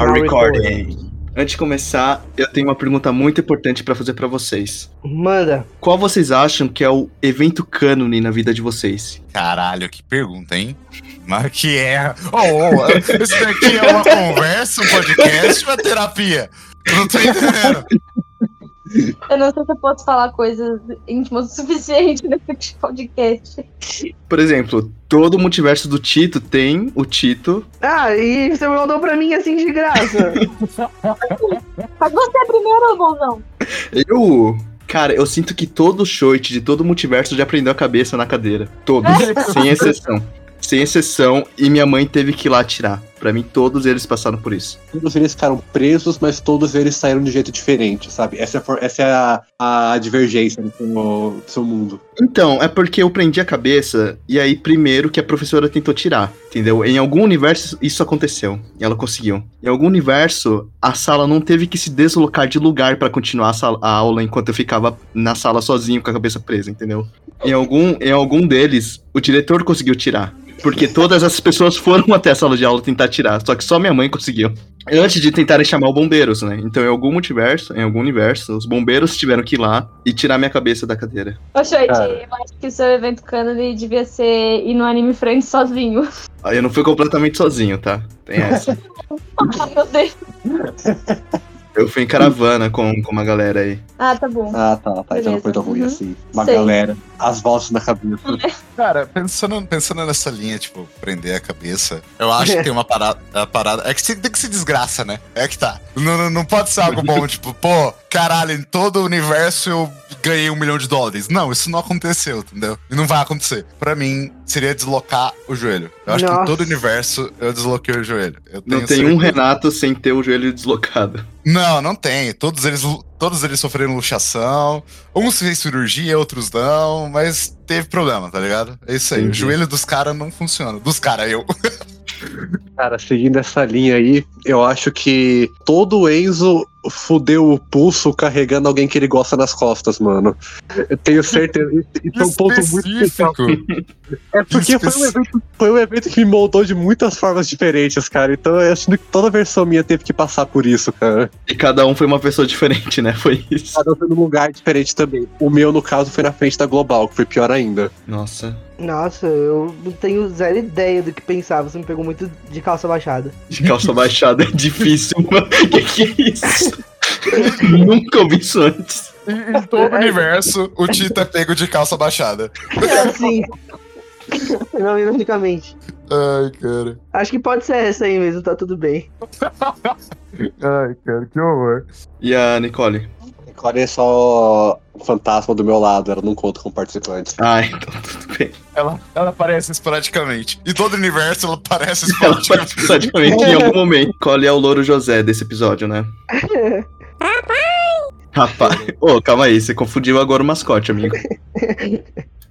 Now recording. Antes de começar, eu tenho uma pergunta muito importante pra fazer pra vocês. Manda. Qual vocês acham que é o evento cânone na vida de vocês? Caralho, que pergunta, hein? Mas que é. Oh, oh, isso daqui é uma conversa, um podcast ou uma terapia? Eu não tô entendendo. Eu não sei se eu posso falar coisas íntimas o suficiente nesse podcast. Por exemplo, todo o multiverso do Tito tem o Tito. Ah, e você mandou pra mim assim de graça. Mas você é primeiro, bonzão? Eu. Cara, eu sinto que todo Shoit de todo o multiverso já prendeu a cabeça na cadeira. Todos, sem exceção. Sem exceção, e minha mãe teve que ir lá tirar. Pra mim, todos eles passaram por isso. Todos eles ficaram presos, mas todos eles saíram de jeito diferente, sabe? Essa é, a for- essa é a, a divergência do seu, do seu mundo. Então, é porque eu prendi a cabeça, e aí, primeiro, que a professora tentou tirar, entendeu? Em algum universo, isso aconteceu, e ela conseguiu. Em algum universo, a sala não teve que se deslocar de lugar pra continuar a, sala- a aula enquanto eu ficava na sala sozinho com a cabeça presa, entendeu? Em algum, em algum deles, o diretor conseguiu tirar. Porque todas as pessoas foram até a sala de aula tentar tirar, só que só minha mãe conseguiu. Antes de tentarem chamar os bombeiros, né? Então, em algum multiverso, em algum universo, os bombeiros tiveram que ir lá e tirar minha cabeça da cadeira. Ô, Shoit, Cara. eu acho que o seu evento cânone devia ser ir no Anime Friends sozinho. Aí eu não fui completamente sozinho, tá? Tem essa. Ah, meu Deus. Eu fui em caravana com, com uma galera aí. Ah, tá bom. Ah, tá, tá. Então não foi tão ruim Uhum. assim. Uma Sei. galera, as vozes na cabeça. Cara, pensando, pensando nessa linha, tipo, prender a cabeça, eu acho que tem uma parada. A parada é que tem que se desgraça, né? É que tá. Não, não, não pode ser algo bom, tipo, pô, caralho, em todo o universo eu ganhei um milhão de dólares. Não, isso não aconteceu, entendeu? E não vai acontecer. Pra mim, seria deslocar o joelho. Eu acho que Nossa. em todo o universo eu desloquei o joelho. Eu Não tenho tem um. Renato sem ter o joelho deslocado. Não, não tem. Todos eles, todos eles sofreram luxação. Uns fez cirurgia, outros não, mas teve problema, tá ligado? É isso aí. O Entendi. joelho dos caras não funciona. Dos caras, eu. Cara, seguindo essa linha aí, eu acho que todo Enzo fudeu o pulso carregando alguém que ele gosta nas costas, mano. Eu tenho certeza. Isso é um ponto muito especial. Específico. É porque foi um, evento, foi um evento que me moldou de muitas formas diferentes, cara. Então eu acho que toda versão minha teve que passar por isso, cara. E cada um foi uma pessoa diferente, né? Foi isso. Cada um foi num lugar diferente também. O meu, no caso, foi na frente da Global, que foi pior ainda. Nossa. Nossa, eu não tenho zero ideia do que pensar. Você me pegou muito de calça baixada. De calça baixada é difícil, mano. Que que é isso? Nunca ouvi isso antes. Em, em todo o universo, o Tito é pego de calça baixada. É assim. não, ironicamente. Ai, cara. Acho que pode ser essa aí mesmo, tá tudo bem. Ai, cara, que horror. E a Nicole? Nicole é só um fantasma do meu lado, ela não conta com participante. Ah, então tudo bem. Ela, ela aparece esporadicamente. Em todo o universo, ela aparece Ela esporadicamente. participa praticamente em algum momento. Nicole é o Louro José desse episódio, né? Rapaz. Ô, calma aí, você confundiu agora o mascote, amigo.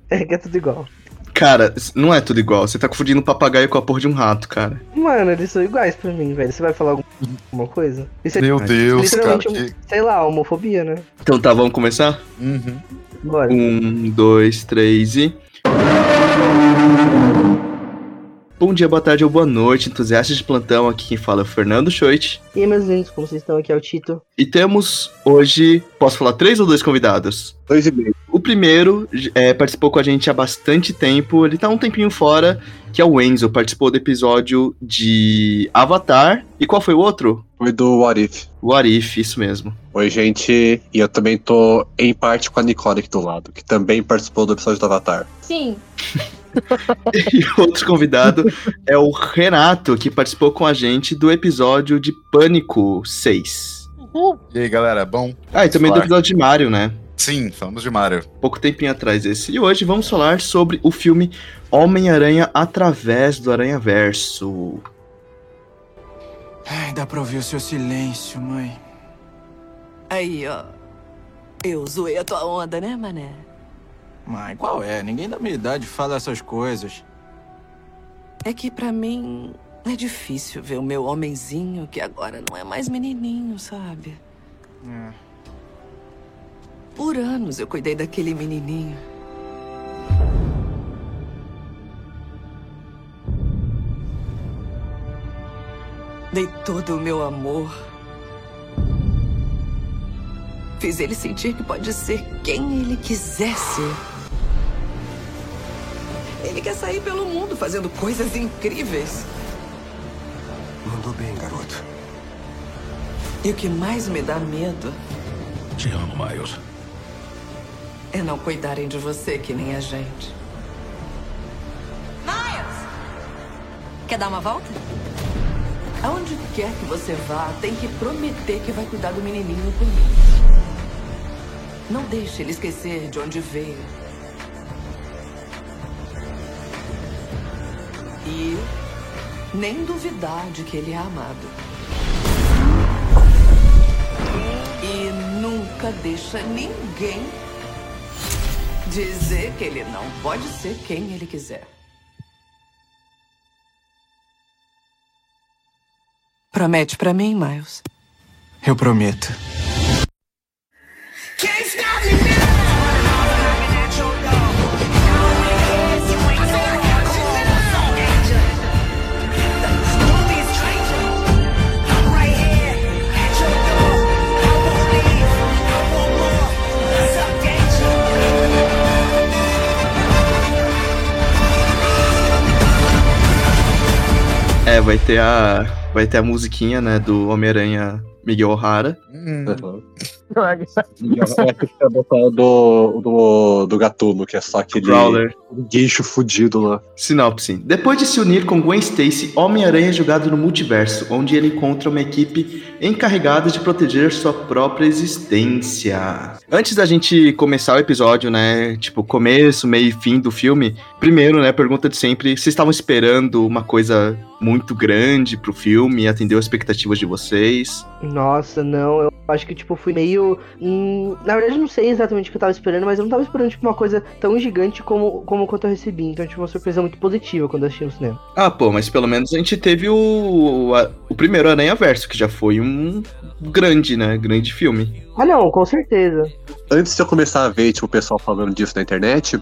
É que é tudo igual. Cara, não é tudo igual. Você tá confundindo um papagaio com a porra de um rato, cara. Mano, eles são iguais pra mim, velho. Você vai falar algum- alguma coisa? Isso é Meu Deus, cara. literalmente, um- Que... sei lá, homofobia, né? Então tá, vamos começar? Uhum. Bora. Um, dois, três e. Bom dia, boa tarde ou boa noite, entusiastas de plantão. Aqui quem fala é o Fernando Schoit. E aí, meus lindos, como vocês estão aqui? É o Tito. E temos hoje. Posso falar três ou dois convidados? Dois e meio. O primeiro é, participou com a gente há bastante tempo. Ele tá um tempinho fora, que é o Enzo. Participou do episódio de Avatar. E qual foi o outro? Foi do What If. What If, isso mesmo. Oi, gente. E eu também tô em parte com a Nicole aqui do lado, que também participou do episódio do Avatar. Sim. E outro convidado é o Renato, que participou com a gente do episódio de Pânico 6. E aí, galera, bom? Ah, e também do Claro. episódio de Mario, né? Sim, falamos de Mario. Pouco tempinho atrás esse. E hoje vamos falar sobre o filme Homem-Aranha através do Aranha-Verso. Ai, dá pra ouvir o seu silêncio, mãe. Aí, ó. Eu zoei a tua onda, né, mané? Mãe, qual é? Ninguém da minha idade fala essas coisas. É que pra mim é difícil ver o meu homenzinho que agora não é mais menininho, sabe? É. Por anos eu cuidei daquele menininho. Dei todo o meu amor. Fiz ele sentir que pode ser quem ele quiser ser. Ele quer sair pelo mundo fazendo coisas incríveis. Mandou bem, garoto. E o que mais me dá medo Te amo, Miles. É não cuidarem de você que nem a gente. Miles! Quer dar uma volta? Aonde quer que você vá, tem que prometer que vai cuidar do menininho por mim. Não deixe ele esquecer de onde veio. E nem duvidar de que ele é amado. E nunca deixa ninguém dizer que ele não pode ser quem ele quiser. Promete pra mim, Miles. Eu prometo. É, vai ter a. Vai ter a musiquinha, né, do Homem-Aranha Miguel O'Hara. Hum, botar do, do, do Gatuno, que é só aquele Growler. guincho fudido lá. Sinopse. Depois de se unir com Gwen Stacy, Homem-Aranha é jogado no multiverso, onde ele encontra uma equipe encarregada de proteger sua própria existência. Antes da gente começar o episódio, né, tipo, começo, meio e fim do filme, primeiro, né, pergunta de sempre, vocês estavam esperando uma coisa muito grande pro filme, atendeu as expectativas de vocês? Nossa, não, eu acho que, tipo, fui meio. hum, na verdade, eu não sei exatamente o que eu tava esperando, mas eu não tava esperando, tipo, uma coisa tão gigante como, como quanto eu recebi. Então, tipo, uma surpresa muito positiva quando eu assisti no cinema. Ah, pô, mas pelo menos a gente teve o, a- o primeiro Aranha Verso, que já foi um grande, né, grande filme. Ah, não, com certeza. Antes de eu começar a ver, tipo, o pessoal falando disso na internet,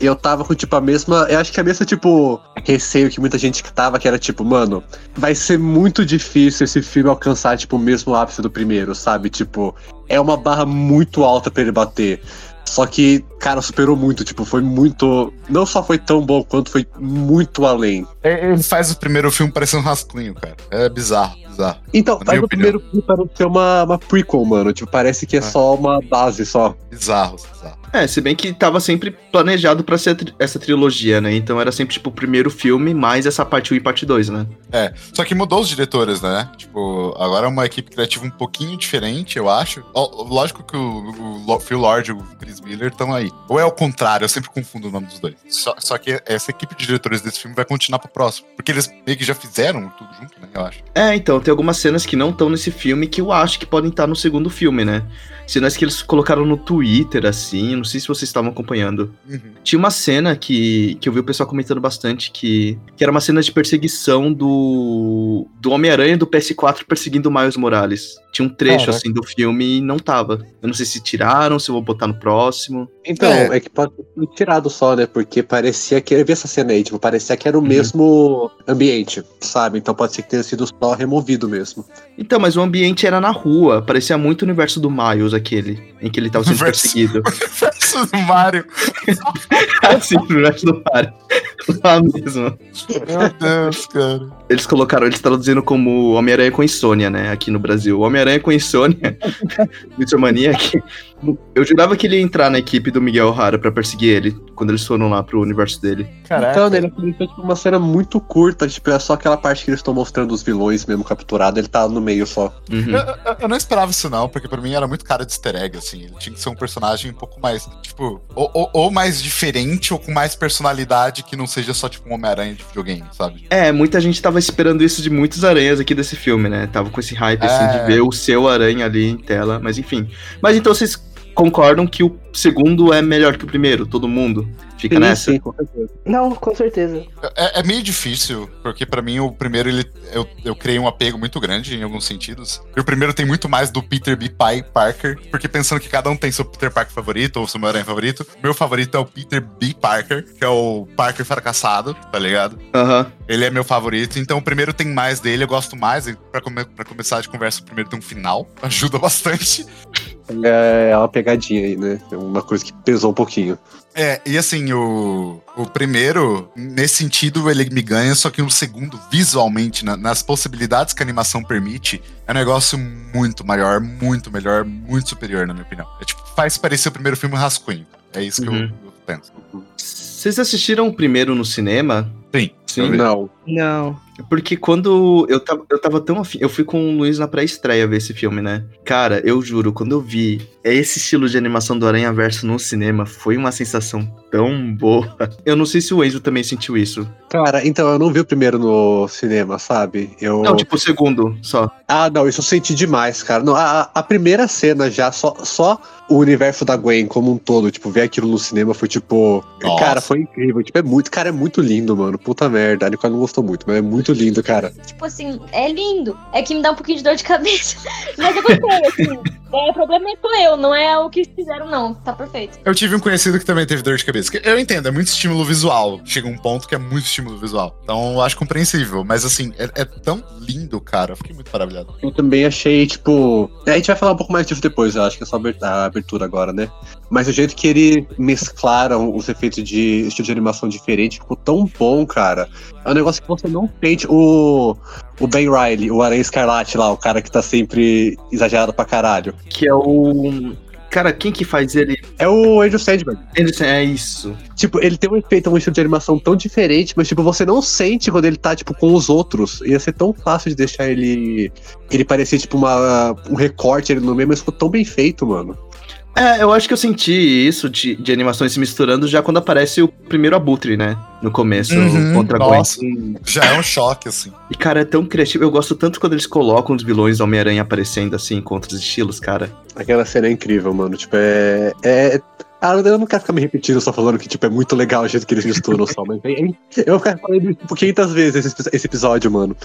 eu tava com, tipo, a mesma. Eu acho que a mesma, tipo, receio que muita gente que tava, que era tipo, mano, vai ser muito difícil esse filme alcançar, tipo, o mesmo ápice do primeiro, sabe? Tipo, é uma barra muito alta pra ele bater. Só que, cara, superou muito, tipo, foi muito. Não só foi tão bom, quanto foi muito além. Ele faz o primeiro filme parecer um rascunho, cara. É bizarro, bizarro. Então, Na faz o primeiro filme para ser uma, uma prequel, mano. Tipo, parece que é Ah. só uma base só. Bizarro, bizarro. É, se bem que tava sempre planejado pra ser tri- essa trilogia, né? Então era sempre, tipo, o primeiro filme mais essa parte 1 e parte 2, né? É, só que mudou os diretores, né? Tipo, agora é uma equipe criativa um pouquinho diferente, eu acho. Lógico que o, o Phil Lord e o Chris Miller estão aí. Ou é o contrário, eu sempre confundo o nome dos dois. Só, só que essa equipe de diretores desse filme vai continuar pro próximo. Porque eles meio que já fizeram tudo junto, né? Eu acho. É, então, tem algumas cenas que não estão nesse filme que eu acho que podem estar no segundo filme, né? Cenas que eles colocaram no Twitter, assim, não sei se vocês estavam acompanhando. Uhum. Tinha uma cena que, que eu vi o pessoal comentando bastante, que, que era uma cena de perseguição do, do Homem-Aranha do PS4 perseguindo o Miles Morales. Tinha um trecho, Caraca. assim, do filme e não tava. Eu não sei se tiraram, se eu vou botar no próximo. Então, É. é. que pode ter tirado só, né? Porque parecia que. Eu vi essa cena aí, tipo, parecia que era o Uhum. mesmo ambiente, sabe? Então pode ser que tenha sido só removido mesmo. Então, mas o ambiente era na rua, parecia muito o universo do Miles, aquele, em que ele tava sendo perseguido. Versus Mario. assim, o universo do Mario. Lá mesmo. Meu Deus, cara. Eles colocaram, eles traduzindo como Homem-Aranha com insônia, né? Aqui no Brasil. Homem-Aranha com insônia, Mr. Maniac. Eu jurava que ele ia entrar na equipe do Miguel O'Hara pra perseguir ele, quando eles foram lá pro universo dele. Então, né, ele apareceu tipo, uma cena muito curta, tipo, é só aquela parte que eles estão mostrando os vilões mesmo capturados, ele tá no meio só. Uhum. Eu, eu- eu não esperava isso, não, porque pra mim era muito cara de easter egg, assim. Ele tinha que ser um personagem um pouco mais, tipo, ou, ou- ou mais diferente, ou com mais personalidade, que não seja só, tipo, um Homem-Aranha de videogame, sabe? É, muita gente tava esperando isso de muitos aranhas aqui desse filme, né? Tava com esse hype, assim, É. de ver o seu aranha ali em tela, mas enfim. Mas então vocês concordam que o segundo é melhor que o primeiro, todo mundo. Fica Sim, nessa. sim, com certeza. Não, com certeza. É, é meio difícil, porque pra mim o primeiro ele, eu, eu criei um apego muito grande em alguns sentidos. E o primeiro tem muito mais do Peter B. Pai Parker, porque pensando que cada um tem seu Peter Parker favorito ou seu Homem-Aranha favorito, o meu favorito é o Peter B. Parker, que é o Parker fracassado, tá ligado? Aham. Ele é meu favorito, então o primeiro tem mais dele, eu gosto mais. E pra, come pra começar de conversa, o primeiro tem um final, ajuda bastante. É uma pegadinha aí, né? É uma coisa que pesou um pouquinho. É, e assim, o, o primeiro, nesse sentido, ele me ganha, só que o segundo, visualmente, na- nas possibilidades que a animação permite, é um negócio muito maior, muito melhor, muito superior, na minha opinião. É tipo, faz parecer o primeiro filme um rascunho. É isso que eu- Uhum. eu, penso. Vocês assistiram o primeiro no cinema? Sim. Sim. Não. Não. Porque quando eu tava, eu tava tão afim. Eu fui com o Luiz na pré-estreia ver esse filme, né? Cara, eu juro, quando eu vi esse estilo de animação do Aranha Verso no cinema, foi uma sensação tão boa. Eu não sei se o Enzo também sentiu isso. Cara, então eu não vi o primeiro no cinema, sabe? Eu. Não, tipo o segundo só. Ah, não, isso eu senti demais, cara. Não, a, a primeira cena já, só, só o universo da Gwen como um todo, tipo, ver aquilo no cinema foi tipo. Nossa. Cara, foi incrível. Tipo, é muito, cara, é muito lindo, mano. Puta merda. A Nicole não gostou muito, mas é muito lindo, cara. Tipo assim, é lindo. É que me dá um pouquinho de dor de cabeça. Mas eu gostei, assim. É, o problema é sou eu, não é o que fizeram, não. Tá perfeito. Eu tive um conhecido que também teve dor de cabeça. Eu entendo, é muito estímulo visual. Chega um ponto que é muito estímulo visual. Então eu acho compreensível. Mas assim, é, é tão lindo, cara. Eu fiquei muito maravilhado. Eu também achei, tipo. A gente vai falar um pouco mais disso depois, eu acho que é só a abertura agora, né? Mas o jeito que eles mesclaram os efeitos de estilo de animação diferente ficou tão bom, cara. É um negócio que você não sente. O, o Ben Riley, o Aranha Escarlate lá, o cara que tá sempre exagerado pra caralho. Que é o. Cara, quem que faz ele? É o Andrew Sandberg. Anderson, é isso. Tipo, ele tem um efeito, um estilo de animação tão diferente, mas, tipo, você não sente quando ele tá, tipo, com os outros. Ia ser tão fácil de deixar ele. Ele parecer, tipo, uma, um recorte ali no meio, mas ficou tão bem feito, mano. É, eu acho que eu senti isso de, de animações se misturando já quando aparece o primeiro abutre, né? No começo, Uhum, contra Gwen. nossa. Já é um choque, assim. E, cara, é tão criativo. Eu gosto tanto quando eles colocam os vilões do Homem-Aranha aparecendo assim, com outros estilos, cara. Aquela cena é incrível, mano. Tipo, é. é... Ah, eu não quero ficar me repetindo só falando que, tipo, é muito legal o jeito que eles misturam só, mas é- é- eu vou ficar falando isso, tipo, 500 vezes esse, esse episódio, mano.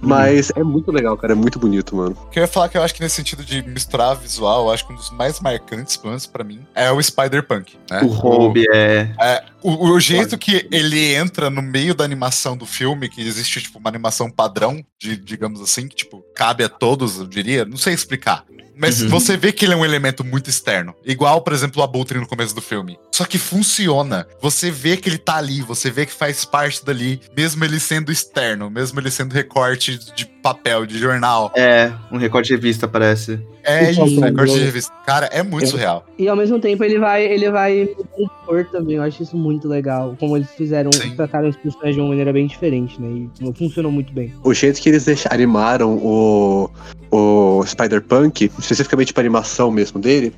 Mas é muito legal, cara, é muito bonito, mano. O que eu ia falar que eu acho que nesse sentido de misturar visual, eu acho que um dos mais marcantes, pelo menos pra mim, é o Spider-Punk. Né? O Hobie é. É, o, o jeito que ele entra no meio da animação do filme, que existe, tipo, uma animação padrão, de, digamos assim, que, tipo, cabe a todos, eu diria, não sei explicar. Mas Uhum. você vê que ele é um elemento muito externo. Igual, por exemplo, o Abutre no começo do filme. Só que funciona. Você vê que ele tá ali, você vê que faz parte dali, mesmo ele sendo externo, mesmo ele sendo recorte de papel, de jornal. É, um recorde de revista, parece. É isso, recorte de eu- revista. Cara, é muito Eu- surreal. E ao mesmo tempo ele vai, ele vai de cor também. Eu acho isso muito legal. Como eles fizeram, Sim. trataram os personagens de uma maneira bem diferente, né? E funcionou muito bem. O jeito que eles animaram o, o Spider-Punk, especificamente pra animação mesmo dele,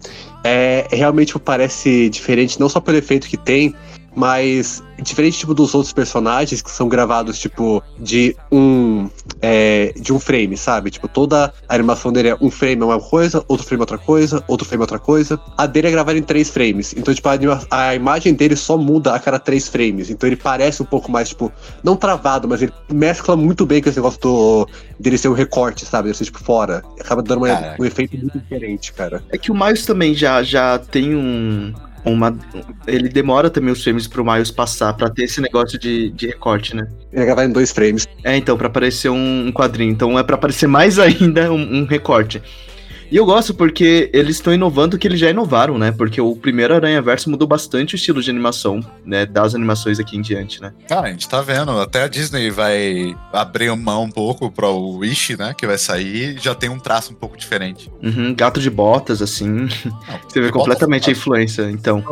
é realmente tipo, parece diferente, não só pelo efeito que tem, mas diferente tipo dos outros personagens que são gravados tipo de um é, de um frame, sabe? Tipo toda a animação dele é um frame é uma coisa, outro frame é outra coisa, outro frame é outra coisa. A dele é gravada em três frames, então tipo a, anima- a imagem dele só muda a cada três frames, então ele parece um pouco mais tipo não travado, mas ele mescla muito bem com esse negócio do dele ser um recorte, sabe? Dele ser tipo fora, acaba dando uma- um efeito muito diferente, cara. É que o Miles também já, já tem um. Uma, ele demora também os frames pro Miles passar, pra ter esse negócio de, de recorte, né? Ele é gravado em dois frames. É, então, pra aparecer um, um quadrinho. Então é pra aparecer mais ainda um, um recorte. E eu gosto porque eles estão inovando o que eles já inovaram, né? Porque o primeiro Aranha Verso mudou bastante o estilo de animação, né? Das animações aqui em diante, né? Cara, a gente tá vendo. Até a Disney vai abrir mão um pouco pro Wish, né? Que vai sair e já tem um traço um pouco diferente. Uhum, gato de botas, assim. Não, Você vê de completamente a botas- influência, então.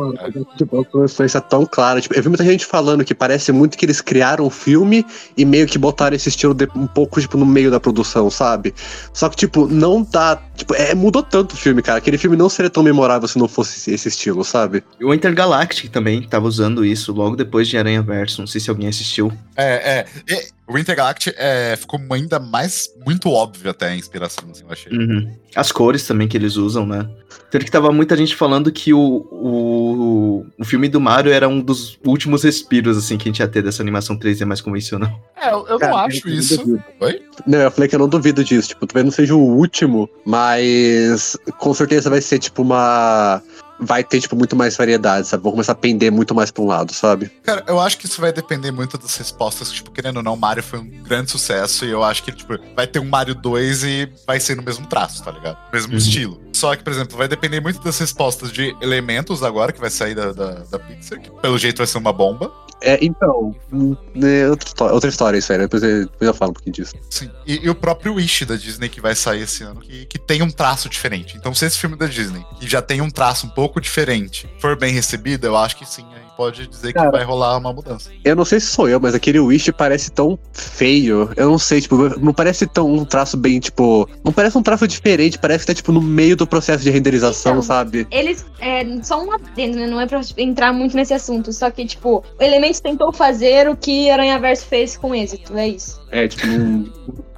Tipo, uma influência tão clara. Tipo, eu vi muita gente falando que parece muito que eles criaram um filme e meio que botaram esse estilo de- um pouco, tipo, no meio da produção, sabe? Só que, tipo, não dá. Tipo, é, mudou tanto o filme, cara. Aquele filme não seria tão memorável se não fosse esse estilo, sabe? E o Intergalactic também tava usando isso logo depois de Aranha Verso. Não sei se alguém assistiu. É, é. O Intergalactic é, ficou ainda mais, muito óbvio até a inspiração, assim, eu achei. Uhum. As cores também que eles usam, né? Tanto que tava muita gente falando que o, o, o filme do Mario era um dos últimos respiros, assim, que a gente ia ter dessa animação 3D mais convencional. É, eu, eu Cara, não acho eu não isso. Oi? Não, eu falei que eu não duvido disso. Tipo, talvez não seja o último, mas com certeza vai ser, tipo, uma. Vai ter, tipo, muito mais variedade, sabe? Vou começar a pender muito mais pra um lado, sabe? Cara, eu acho que isso vai depender muito das respostas. Tipo, querendo ou não, Mario foi um grande sucesso e eu acho que, tipo, vai ter um Mario 2 e vai ser no mesmo traço, tá ligado? Mesmo Uhum. estilo. Só que, por exemplo, vai depender muito das respostas de elementos agora, que vai sair da, da, da Pixar, que pelo jeito vai ser uma bomba. É, então. hum, É outra, história, outra história isso aí, né? Depois eu, depois eu falo um pouquinho disso. Sim. E, e o próprio Wish da Disney que vai sair esse ano, que, que tem um traço diferente. Então, se esse filme da Disney, que já tem um traço um pouco diferente, for bem recebido, eu acho que sim, aí pode dizer Cara. que vai rolar uma mudança. Eu não sei se sou eu, mas aquele Wish parece tão feio. Eu não sei, tipo, não parece tão um traço bem, tipo. Não parece um traço diferente, parece que tá, tipo, no meio do processo de renderização, Então. sabe? Eles. É, só um adendo, né? Não é pra entrar muito nesse assunto. Só que, tipo, o Elementos tentou fazer o que Aranha Verso fez com êxito. É isso. É, tipo, um.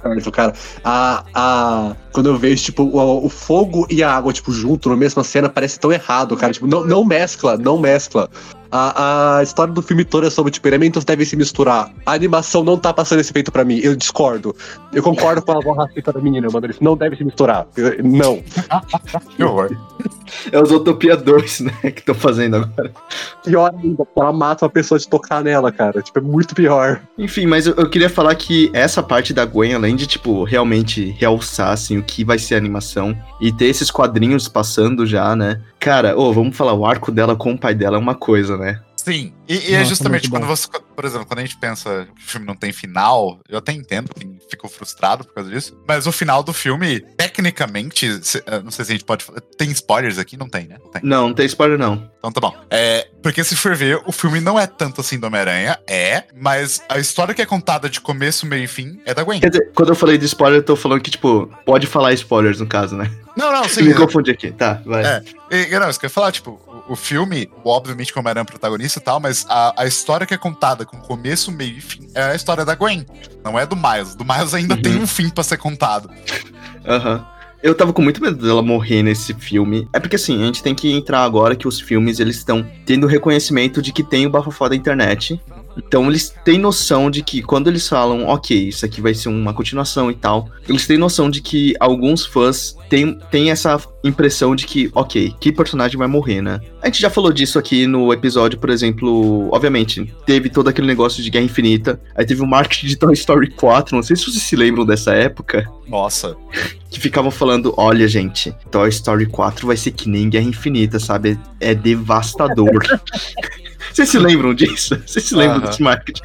certo, Cara, a, a, quando eu vejo, tipo, o, o fogo e a água, tipo, junto na mesma cena, parece tão errado, cara. Tipo, não, não mescla, não mescla. A, a história do filme toda é sobre, tipo, elementos devem se misturar. A animação não tá passando esse efeito pra mim. Eu discordo. Eu concordo com a voz racista da menina, mano. Eles não devem se misturar. Eu- Não. Que horror. É os Utopia 2, né, que estão fazendo agora. Pior ainda, ela mata uma pessoa de tocar nela, cara. Tipo, é muito pior. Enfim, mas eu, eu queria falar que essa parte da Gwen, além de, tipo, realmente realçar, assim, o que vai ser a animação e ter esses quadrinhos passando já, né? Cara, ô, vamos falar, o arco dela com o pai dela é uma coisa, né? Sim, e, e é Nossa, justamente muito quando você, por exemplo, quando a gente pensa que o filme não tem final, eu até entendo quem ficou frustrado por causa disso, mas o final do filme, tecnicamente, se- eh, não sei se a gente pode falar, tem spoilers aqui? Não tem, né? Não tem. Não, não tem spoiler, não. Então tá bom. É, porque se for ver, o filme não é tanto assim do Homem-Aranha, é, mas a história que é contada de começo, meio e fim é da Gwen. Quer dizer, quando eu falei de spoiler, eu tô falando que, tipo, pode falar spoilers no caso, né? Não, não, sim. Me confundi aqui, tá, vai. É. E, não, isso que eu ia falar, tipo, o, o filme, obviamente, como era um protagonista e tal, mas a, a história que é contada com começo, meio e fim é a história da Gwen. Não é do Miles. Do Miles ainda Uhum. tem um fim pra ser contado. Aham. Eu tava com muito medo dela morrer nesse filme. É porque assim, a gente tem que entrar agora que os filmes eles estão tendo reconhecimento de que tem o bafafá da internet. Então eles têm noção de que quando eles falam, ok, isso aqui vai ser uma continuação e tal, eles têm noção de que alguns fãs têm, têm essa impressão de que, ok, que personagem vai morrer, né? A gente já falou disso aqui no episódio, por exemplo, obviamente, teve todo aquele negócio de Guerra Infinita, aí teve o marketing de Toy Story 4, não sei se vocês se lembram dessa época Nossa. que ficavam falando: olha, gente, Toy Story 4 vai ser que nem Guerra Infinita, sabe? É devastador. Vocês se lembram disso? Vocês se lembram Aham. desse marketing?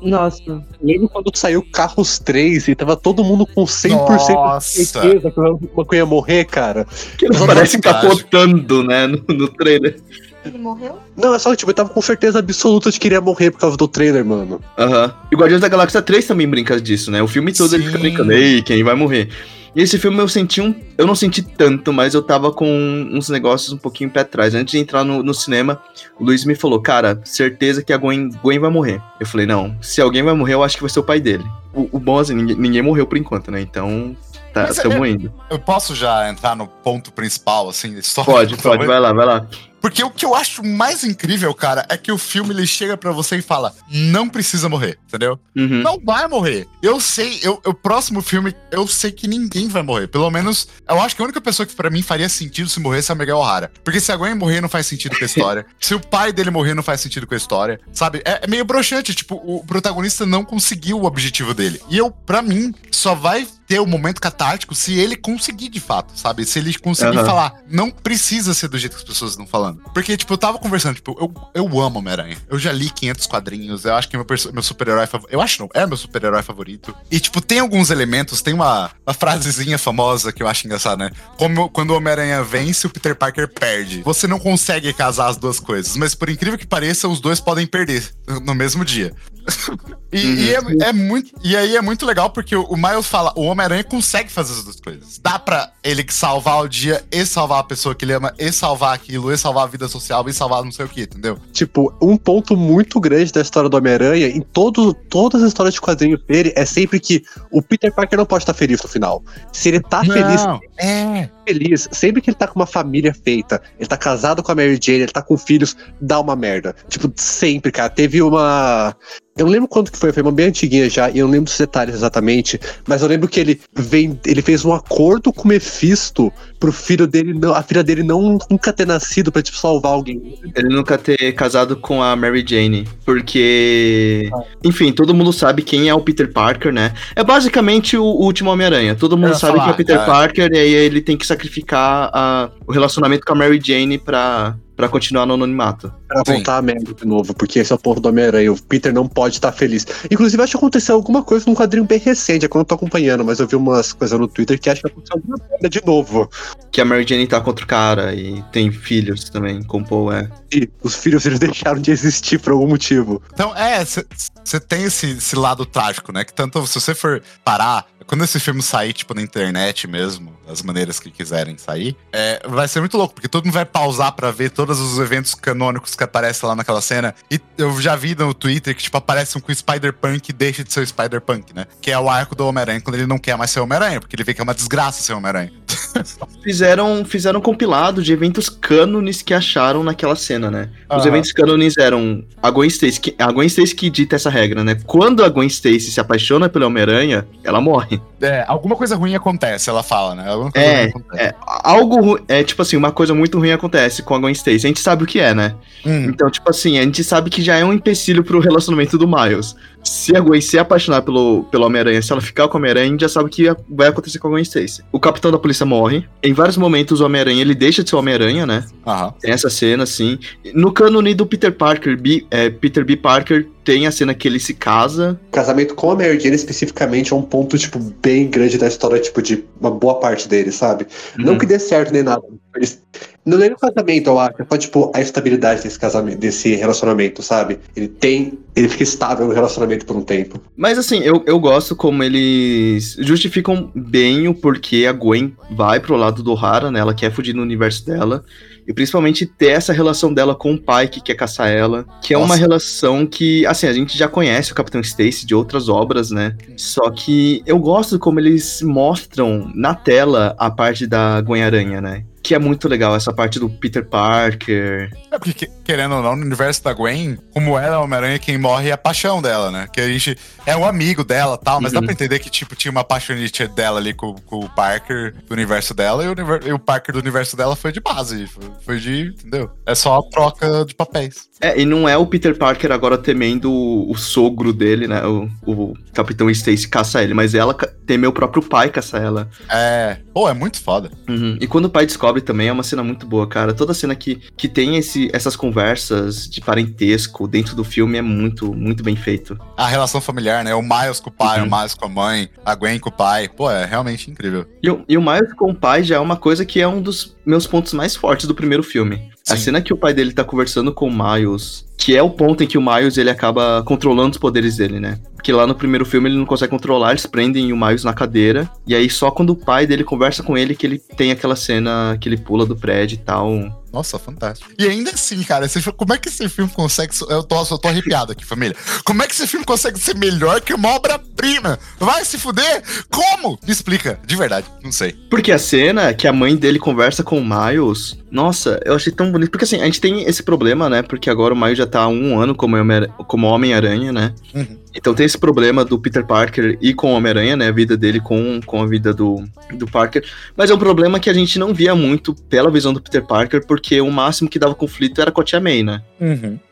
Nossa. Lembro quando saiu Carros 3 e tava todo mundo com 100% Nossa. de certeza que o McQueen ia morrer, cara. Que ele parece cara. capotando, né? No, no trailer. Ele morreu? Não, é só, tipo, eu tava com certeza absoluta de que ele ia morrer por causa do trailer, mano. Aham. E Guardiões da Galáxia 3 também brinca disso, né? O filme todo ele fica Sim. brincando, ei, quem vai morrer? E esse filme eu senti um. Eu não senti tanto, mas eu tava com uns negócios um pouquinho pé atrás. Antes de entrar no, no cinema, o Luiz me falou, cara, certeza que a Gwen, Gwen vai morrer. Eu falei, não, se alguém vai morrer, eu acho que vai ser o pai dele. O, o bom, assim, ninguém, ninguém morreu por enquanto, né? Então, tá, Mas é- indo. Eu posso já entrar no ponto principal, assim, da história? Pode, pode, vai lá, vai lá. Porque o que eu acho mais incrível, cara, é que o filme ele chega pra você e fala: não precisa morrer, entendeu? Uhum. Não vai morrer. Eu sei, eu, o próximo filme, eu sei que ninguém vai morrer. Pelo menos, eu acho que a única pessoa que pra mim faria sentido se morresse é a Miguel O'Hara. Porque se a Gwen morrer, não faz sentido com a história. se o pai dele morrer, não faz sentido com a história. Sabe? É, é meio broxante. Tipo, o protagonista não conseguiu o objetivo dele. E eu, pra mim, só vai ter o momento catártico se ele conseguir de fato, sabe? Se ele conseguir Aham. falar, não precisa ser do jeito que as pessoas estão falando. Porque, tipo, eu tava conversando, tipo, eu, eu amo Homem-Aranha. Eu já li 500 quadrinhos, eu acho que é meu, meu super-herói favorito. Eu acho não, é meu super-herói favorito. E, tipo, tem alguns elementos, tem uma, uma frasezinha famosa que eu acho engraçada, né? Como quando o Homem-Aranha vence, o Peter Parker perde. Você não consegue casar as duas coisas, mas por incrível que pareça, os dois podem perder no mesmo dia. e, e é, é muito. E aí é muito legal porque o Miles fala: o Homem-Aranha consegue fazer as duas coisas. Dá pra ele salvar o dia e salvar a pessoa que ele ama, e salvar aquilo, e salvar a vida social, e salvar não sei o que, entendeu? Tipo, um ponto muito grande da história do Homem-Aranha, em todo, todas as histórias de quadrinhos dele, é sempre que o Peter Parker não pode estar feliz no final. Se ele tá feliz, Não, é. feliz, sempre que ele tá com uma família feita, ele tá casado com a Mary Jane, ele tá com filhos, dá uma merda. Tipo, sempre, cara. Teve uma. Eu não lembro quando que foi, foi uma bem antiguinha já, e eu não lembro dos detalhes exatamente, mas eu lembro que ele vem, ele fez um acordo com o Mephisto pro filho dele não, a filha dele não nunca ter nascido pra tipo salvar alguém. Ele nunca ter casado com a Mary Jane. Porque. Enfim, todo mundo sabe quem é o Peter Parker, né? É basicamente o, o último Homem-Aranha. Todo mundo sabe falar, que é o Peter é. Parker, e aí ele tem que sacrificar a- o relacionamento com a Mary Jane pra, pra continuar no anonimato. Pra Sim. voltar a merda de novo, porque esse é o ponto do Homem-Aranha. O Peter não pode estar feliz. Inclusive, acho que aconteceu alguma coisa num quadrinho bem recente, é que eu não tô acompanhando, mas eu vi umas coisas no Twitter que acho que aconteceu alguma merda de novo. Que a Mary Jane tá contra o cara e tem filhos também com o Paul, é. E os filhos eles deixaram de existir por algum motivo. Então, é, você tem esse, esse lado trágico, né? Que tanto se você for parar, quando esse filme sair, tipo, na internet mesmo, das maneiras que quiserem sair, é, vai ser muito louco, porque todo mundo vai pausar pra ver todos os eventos canônicos que aparecem lá naquela cena. E eu já vi no Twitter que, tipo, aparece um com o Spider-Punk e deixa de ser o Spider-Punk, né? Que é o arco do Homem-Aranha quando ele não quer mais ser Homem-Aranha, porque ele vê que é uma desgraça ser Homem-Aranha. Fizeram, fizeram um compilado de eventos cânones que acharam naquela cena, né? Os Aham. eventos cânones eram a Gwen Stacy, que, a Gwen Stacy que dita essa regra, né? Quando a Gwen Stacy se apaixona pelo Homem-Aranha, ela morre. É, alguma coisa ruim acontece, ela fala, né? Alguma coisa É, ruim acontece. É, algo ru- é tipo assim, uma coisa muito ruim acontece com a Gwen Stacy. A gente sabe o que é, né? Hum, Então, tipo assim, a gente sabe que já é um empecilho pro relacionamento do Miles. Se a Gwen se apaixonar pelo, pelo Homem-Aranha, se ela ficar com o Homem-Aranha, a gente já sabe o que vai acontecer com a Gwen Stacy. O capitão da polícia morre. Em vários momentos, o Homem-Aranha, ele deixa de ser o Homem-Aranha, né? aham. Tem essa cena, assim. No cânone do Peter Parker, B, é, Peter B. Parker, tem a cena que ele se casa. O casamento com a Mary Jane especificamente é um ponto, tipo, bem grande da história, tipo, de uma boa parte dele, sabe? Não Uhum. que dê certo nem nada. Eles... Não é o casamento, eu acho. É só, tipo, a estabilidade desse casamento, desse relacionamento, sabe? Ele tem. Ele fica estável no relacionamento por um tempo. Mas assim, eu, eu gosto como eles justificam bem o porquê a Gwen vai pro lado do O'Hara, né? Ela quer fugir no universo dela. E principalmente ter essa relação dela com o pai que quer caçar ela. Que é uma Nossa. relação que, assim, a gente já conhece o Capitão Stacy de outras obras, né? Só que eu gosto como eles mostram na tela a parte da Gwen Aranha, né? Que é muito legal, essa parte do Peter Parker. É porque, que- querendo ou não, no universo da Gwen, como ela é Homem-Aranha, quem morre é a paixão dela, né? Que a gente é um amigo dela e tal, mas dá Uhum. pra entender que, tipo, tinha uma paixonite dela ali com, com o Parker do universo dela e o, e o Parker do universo dela foi de base. Foi, foi de. Entendeu? É só a troca de papéis. É, e não é o Peter Parker agora temendo o, o sogro dele, né? O, o Capitão Stacy caça ele, mas ela temeu o próprio pai caçar ela. É. Pô, é muito foda. Uhum. E quando o pai descobre também é uma cena muito boa, cara. Toda cena que, que tem esse, essas conversas de parentesco dentro do filme é muito, muito bem feito. A relação familiar, né? O Miles com o pai, Uhum. o Miles com a mãe, a Gwen com o pai. Pô, é realmente incrível. E, o- e o Miles com o pai já é uma coisa que é um dos meus pontos mais fortes do primeiro filme. A Sim. cena que o pai dele tá conversando com o Miles, que é o ponto em que o Miles ele acaba controlando os poderes dele, né? Porque lá no primeiro filme ele não consegue controlar, eles prendem o Miles na cadeira, e aí só quando o pai dele conversa com ele que ele tem aquela cena que ele pula do prédio e tal. Nossa, fantástico. E ainda assim, cara, esse como é que esse filme consegue. Eu tô, eu tô arrepiado aqui, família. Como é que esse filme consegue ser melhor que uma obra-prima? Vai se fuder? Como? Me explica, de verdade, não sei. Porque a cena que a mãe dele conversa com o Miles, nossa, eu achei tão bonito. Porque assim, a gente tem esse problema, né? Porque agora o Miles já tá há um ano como Homem- como Homem-Aranha, né? Uhum. Então tem esse problema do Peter Parker e com o Homem-Aranha, né? A vida dele com, com a vida do, do Parker. Mas é um problema que a gente não via muito pela visão do Peter Parker, porque o máximo que dava conflito era com a Tia May, né?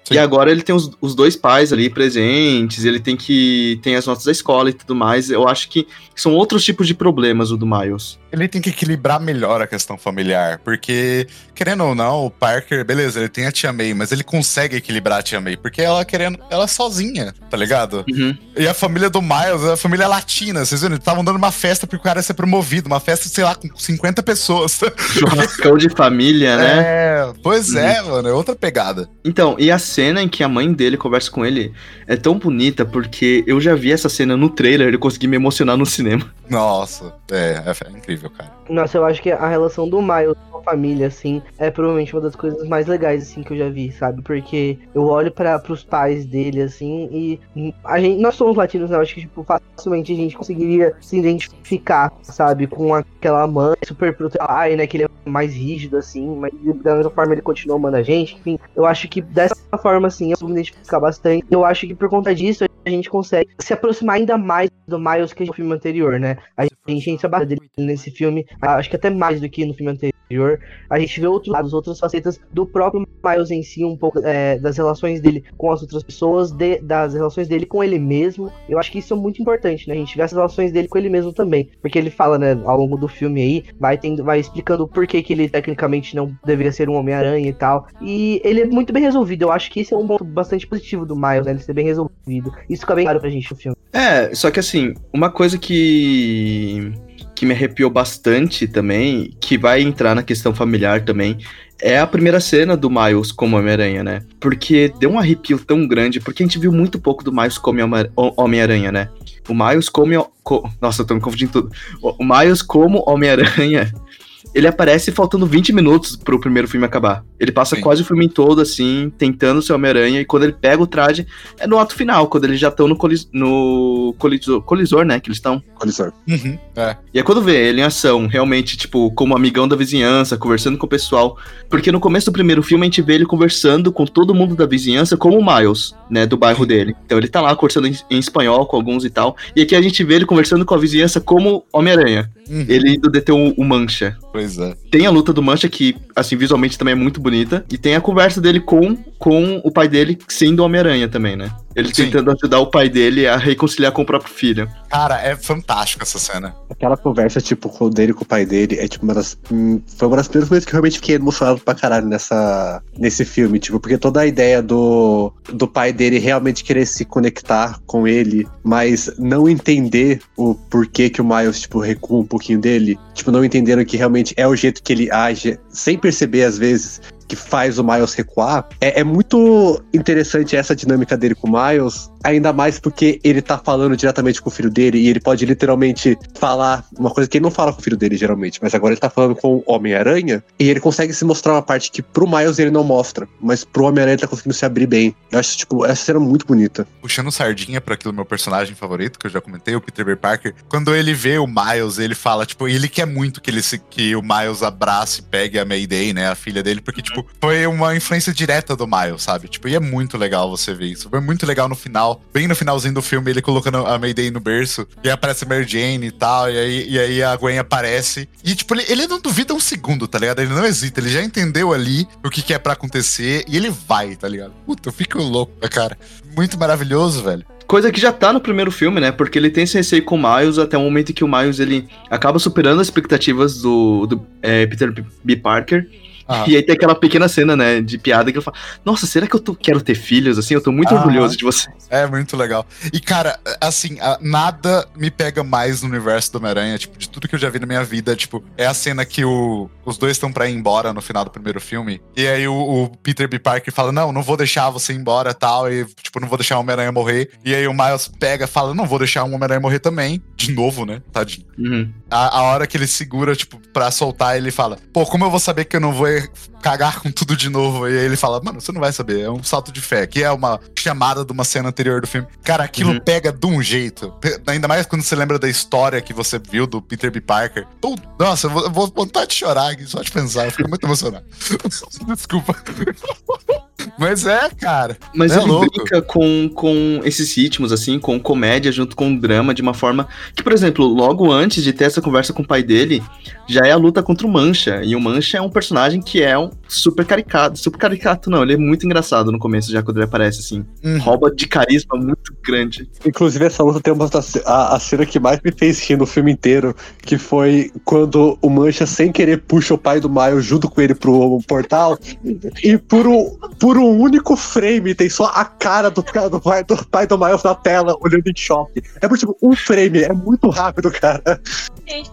Sim. E agora ele tem os, os dois pais ali presentes, ele tem que. tem as notas da escola e tudo mais. Eu acho que são outros tipos de problemas o do Miles. Ele tem que equilibrar melhor a questão familiar, porque, querendo ou não, o Parker, beleza, ele tem a tia May, mas ele consegue equilibrar a tia May, porque ela querendo, ela é sozinha, tá ligado? Uhum. E a família do Miles é a família latina, vocês viram? Eles estavam dando uma festa pro cara ser promovido, uma festa, sei lá, com 50 pessoas. Churrascão de família, né? É, pois é, mano, é outra pegada. Então, e a cena em que a mãe dele conversa com ele é tão bonita porque eu já vi essa cena no trailer e consegui me emocionar no cinema. Nossa, é, é, é incrível, cara. Nossa, eu acho que a relação do Miles com a família, assim, é provavelmente uma das coisas mais legais, assim, que eu já vi, sabe? Porque eu olho para pros pais dele, assim, e a gente, nós somos latinos, né? Eu acho que, tipo, facilmente a gente conseguiria se identificar, sabe? Com aquela mãe super protetora, né? Que ele é mais rígido, assim, mas da mesma forma ele continua amando a gente. Enfim, eu acho que dessa forma, assim, eu vou me identificar bastante. Eu acho que por conta disso, a gente consegue se aproximar ainda mais do Miles que no filme anterior, né? A gente entra bastante nesse filme, acho que até mais do que no filme anterior. A gente vê outros lados, outras facetas do próprio Miles em si, um pouco é, das relações dele com as outras pessoas, de, das relações dele com ele mesmo. Eu acho que isso é muito importante, né? A gente vê as relações dele com ele mesmo também. Porque ele fala, né, ao longo do filme aí, vai, tendo, vai explicando o porquê que ele tecnicamente não deveria ser um Homem-Aranha e tal. E ele é muito bem resolvido. Eu acho que esse é um ponto bastante positivo do Miles, né? Ele ser bem resolvido. Isso fica bem claro pra gente no filme. É, só que assim, uma coisa que que me arrepiou bastante também, que vai entrar na questão familiar também, é a primeira cena do Miles como Homem-Aranha, né? Porque deu um arrepio tão grande, porque a gente viu muito pouco do Miles como Homem-Aranha, né? O Miles como. Nossa, eu tô me confundindo tudo. O Miles como Homem-Aranha ele aparece faltando 20 minutos pro primeiro filme acabar. Ele passa Sim. quase o filme todo, assim, tentando ser Homem-Aranha, e quando ele pega o traje, é no ato final, quando eles já estão no, colis no colisor, colisor, né, que eles estão. Colisor. Uhum, é. E é quando vê ele em ação, realmente, tipo, como amigão da vizinhança, conversando com o pessoal. Porque no começo do primeiro filme a gente vê ele conversando com todo mundo da vizinhança, como o Miles, né, do bairro dele. Então ele tá lá conversando em, em espanhol com alguns e tal. E aqui a gente vê ele conversando com a vizinhança como Homem-Aranha. Uhum. Ele indo deter o, o Mancha. Pois é. Tem a luta do Mancha, que, assim, visualmente também é muito bonita. E tem a conversa dele com, com o pai dele sendo Homem-Aranha também, né? Ele Sim. tentando ajudar o pai dele a reconciliar com o próprio filho. Cara, é fantástico essa cena. Aquela conversa, tipo, com dele com o pai dele, é tipo uma das. Hum, foi uma das primeiras coisas que eu realmente fiquei emocionado pra caralho nessa, nesse filme, tipo, porque toda a ideia do, do pai dele realmente querer se conectar com ele, mas não entender o porquê que o Miles, tipo, recua um pouquinho dele, tipo, não entendendo que realmente é o jeito que ele age, sem perceber às vezes que faz o Miles recuar. É, é, muito interessante essa dinâmica dele com o Miles, ainda mais porque ele tá falando diretamente com o filho dele e ele pode literalmente falar uma coisa que ele não fala com o filho dele geralmente, mas agora ele tá falando com o Homem-Aranha e ele consegue se mostrar uma parte que pro Miles ele não mostra, mas pro Homem-Aranha ele tá conseguindo se abrir bem. Eu acho, tipo, essa cena muito bonita. Puxando sardinha para aquilo meu personagem favorito, que eu já comentei, o Peter B. Parker, quando ele vê o Miles, ele fala, tipo, ele quer muito que ele se, que o Miles abrace e pegue a Mayday, né, a filha dele, porque, tipo, foi uma influência direta do Miles, sabe? Tipo, e é muito legal você ver isso. Foi muito legal no final, bem no finalzinho do filme, ele colocando a Mayday no berço, e aparece a Mary Jane e tal, e aí, e aí a Gwen aparece. E, tipo, ele, ele não duvida um segundo, tá ligado? Ele não hesita, ele já entendeu ali o que, que é para acontecer, e ele vai, tá ligado? Puta, eu fico louco, cara. Muito maravilhoso, velho. Coisa que já tá no primeiro filme, né? Porque ele tem esse receio com o Miles até o momento em que o Miles ele acaba superando as expectativas do, do é, Peter B. Parker. Ah. E aí tem aquela pequena cena, né, de piada que ele fala: Nossa, será que eu tô, quero ter filhos? Assim, eu tô muito ah. orgulhoso de você. É muito legal. E, cara, assim, nada me pega mais no universo do Homem-Aranha, tipo, de tudo que eu já vi na minha vida. Tipo, é a cena que o, os dois estão pra ir embora no final do primeiro filme. E aí o, o, Peter B. Parker fala: Não, não vou deixar você ir embora tal. E, tipo, não vou deixar o Homem-Aranha morrer. E aí o Miles pega fala: Não vou deixar o Homem-Aranha morrer também. De novo, né? Tadinho. Uhum. A, a hora que ele segura, tipo, pra soltar, ele fala: Pô, como eu vou saber que eu não vou cagar com tudo de novo. E aí ele fala, mano, você não vai saber, é um salto de fé, que é uma chamada de uma cena anterior do filme. Cara, aquilo uhum. pega de um jeito. Ainda mais quando você lembra da história que você viu do Peter B. Parker. nossa, eu vou, vou vontade de chorar aqui, só de pensar, eu fico muito emocionado. Desculpa. Mas é, cara. Mas é ele louco. brinca com, com esses ritmos, assim, com comédia junto com drama, de uma forma que, por exemplo, logo antes de ter essa conversa com o pai dele, já é a luta contra o Mancha. E o Mancha é um personagem que é um super caricato. Super caricato, não, ele é muito engraçado no começo, já quando ele aparece, assim. Uhum. Rouba de carisma muito grande. Inclusive, essa luta tem uma a, a cena que mais me fez rir no filme inteiro, que foi quando o Mancha, sem querer, puxa o pai do Miles junto com ele pro portal. E por um, por um único frame tem só a cara do, do, pai, do pai do Miles na tela, olhando em choque. É por tipo, um frame, é muito rápido, cara. Gente,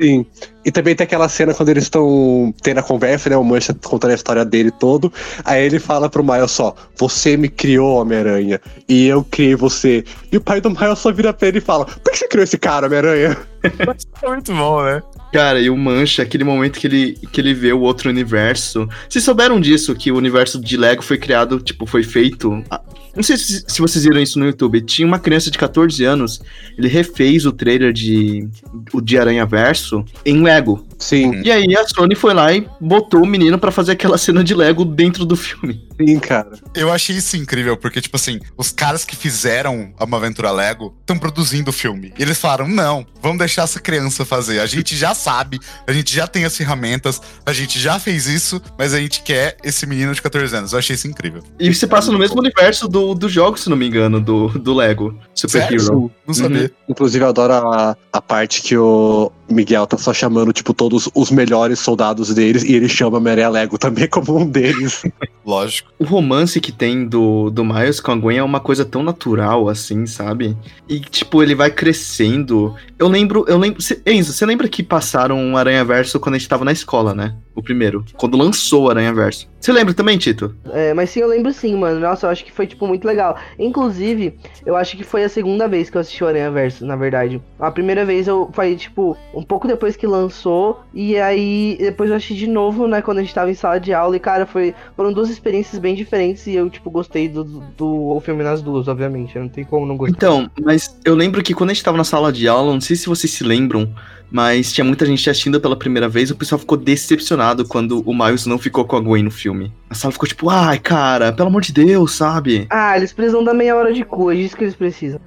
Sim. E também tem aquela cena quando eles estão tendo a conversa, né? O Mancha contando a história dele todo. Aí ele fala pro Miles só: Você me criou, Homem-Aranha. E eu criei você. E o pai do Miles só vira pra ele e fala: Por que você criou esse cara, Homem-Aranha? É muito bom, né? Cara, e o Mancha, aquele momento que ele, que ele vê o outro universo. Vocês souberam disso, que o universo de Lego foi criado, tipo, foi feito. ah, Não sei se, se vocês viram isso no YouTube. Tinha uma criança de 14 anos, ele refez o trailer de, o de Aranha Verso em Lego. Sim, E aí a Sony foi lá e botou o menino pra fazer aquela cena de Lego dentro do filme. sim, cara. Eu achei isso incrível, porque, tipo assim, os caras que fizeram uma aventura Lego estão produzindo o filme. E eles falaram: não, vamos deixar essa criança fazer. A gente já sabe, a gente já tem as ferramentas, a gente já fez isso, mas a gente quer esse menino de 14 anos. Eu achei isso incrível. E se passa no mesmo universo do, do jogo, se não me engano, do, do Lego. Super Sério? Hero. Não sabia. Inclusive, eu adoro a, a parte que o Miguel tá só chamando, tipo, todos os melhores soldados deles, e ele chama a Maria Lego também como um deles. Lógico. O romance que tem do, do Miles com a Gwen é uma coisa tão natural, assim, sabe? E, tipo, ele vai crescendo. Eu lembro, eu lembro. cê- Enzo, você lembra que passaram um Aranha Verso quando a gente tava na escola, né? O primeiro. Quando lançou o Aranha Verso. Você lembra também, Tito? É, mas sim, eu lembro sim, mano. Nossa, eu acho que foi, tipo, muito legal. Inclusive, eu acho que foi a segunda vez que eu assisti o Aranha Verso, na verdade. A primeira vez eu foi, tipo, um pouco depois que lançou. E aí, depois eu assisti de novo, né, quando a gente tava em sala de aula. E, cara, foi, foram duas experiências bem diferentes. E eu, tipo, gostei do, do, do filme nas duas, obviamente. Não tem como não gostar. Então, mas eu lembro que quando a gente tava na sala de aula, não sei se vocês se lembram, mas tinha muita gente assistindo pela primeira vez, o pessoal ficou decepcionado quando o Miles não ficou com a Gwen no filme. A sala ficou tipo, ai, cara, pelo amor de Deus, sabe? Ah, eles precisam da meia hora de cu, é disso que eles precisam.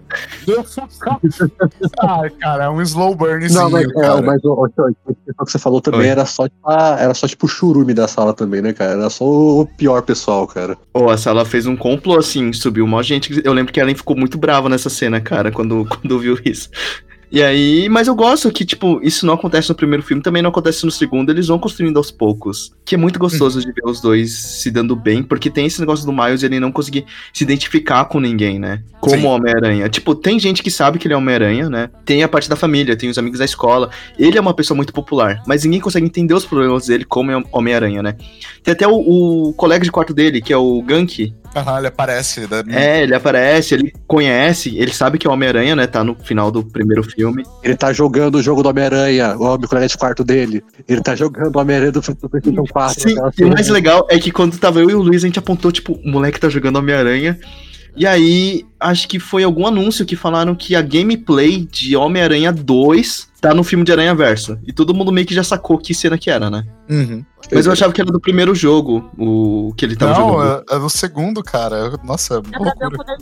ah, cara, é um slow burnzinho, Não, mas, é, cara. mas o, o, o que você falou também Oi. era só, tipo, a- era só tipo o churume da sala também, né, cara? Era só o pior pessoal, cara. Pô, a sala fez um complô assim, subiu uma gente. Eu lembro que a Ellen ficou muito brava nessa cena, cara, quando, quando viu isso. E aí, mas eu gosto que, tipo, isso não acontece no primeiro filme, também não acontece no segundo, eles vão construindo aos poucos. Que é muito gostoso de ver os dois se dando bem, porque tem esse negócio do Miles ele não conseguir se identificar com ninguém, né? Como. Homem-Aranha. Tipo, tem gente que sabe que ele é Homem-Aranha, né? Tem a parte da família, tem os amigos da escola. Ele é uma pessoa muito popular, mas ninguém consegue entender os problemas dele como Homem-Aranha, né? Tem até o, o colega de quarto dele, que é o Gank, Aham, ele aparece. Da... é, ele aparece, ele conhece, ele sabe que é o Homem-Aranha, né? Tá no final do primeiro filme. Ele tá jogando o jogo do Homem-Aranha, o homem colega de quarto dele. Ele tá jogando o Homem-Aranha do PlayStation 4. Sim, e o mais legal é que quando tava eu e o Luiz, a gente apontou, tipo, o moleque tá jogando Homem-Aranha. E aí, acho que foi algum anúncio que falaram que a gameplay de Homem-Aranha 2 tá no filme de Aranha Verso. E todo mundo meio que já sacou que cena que era, né? Uhum. Mas eu achava que era do primeiro jogo, o que ele tava Não, jogando. é, é do segundo, cara. Nossa, o loucura.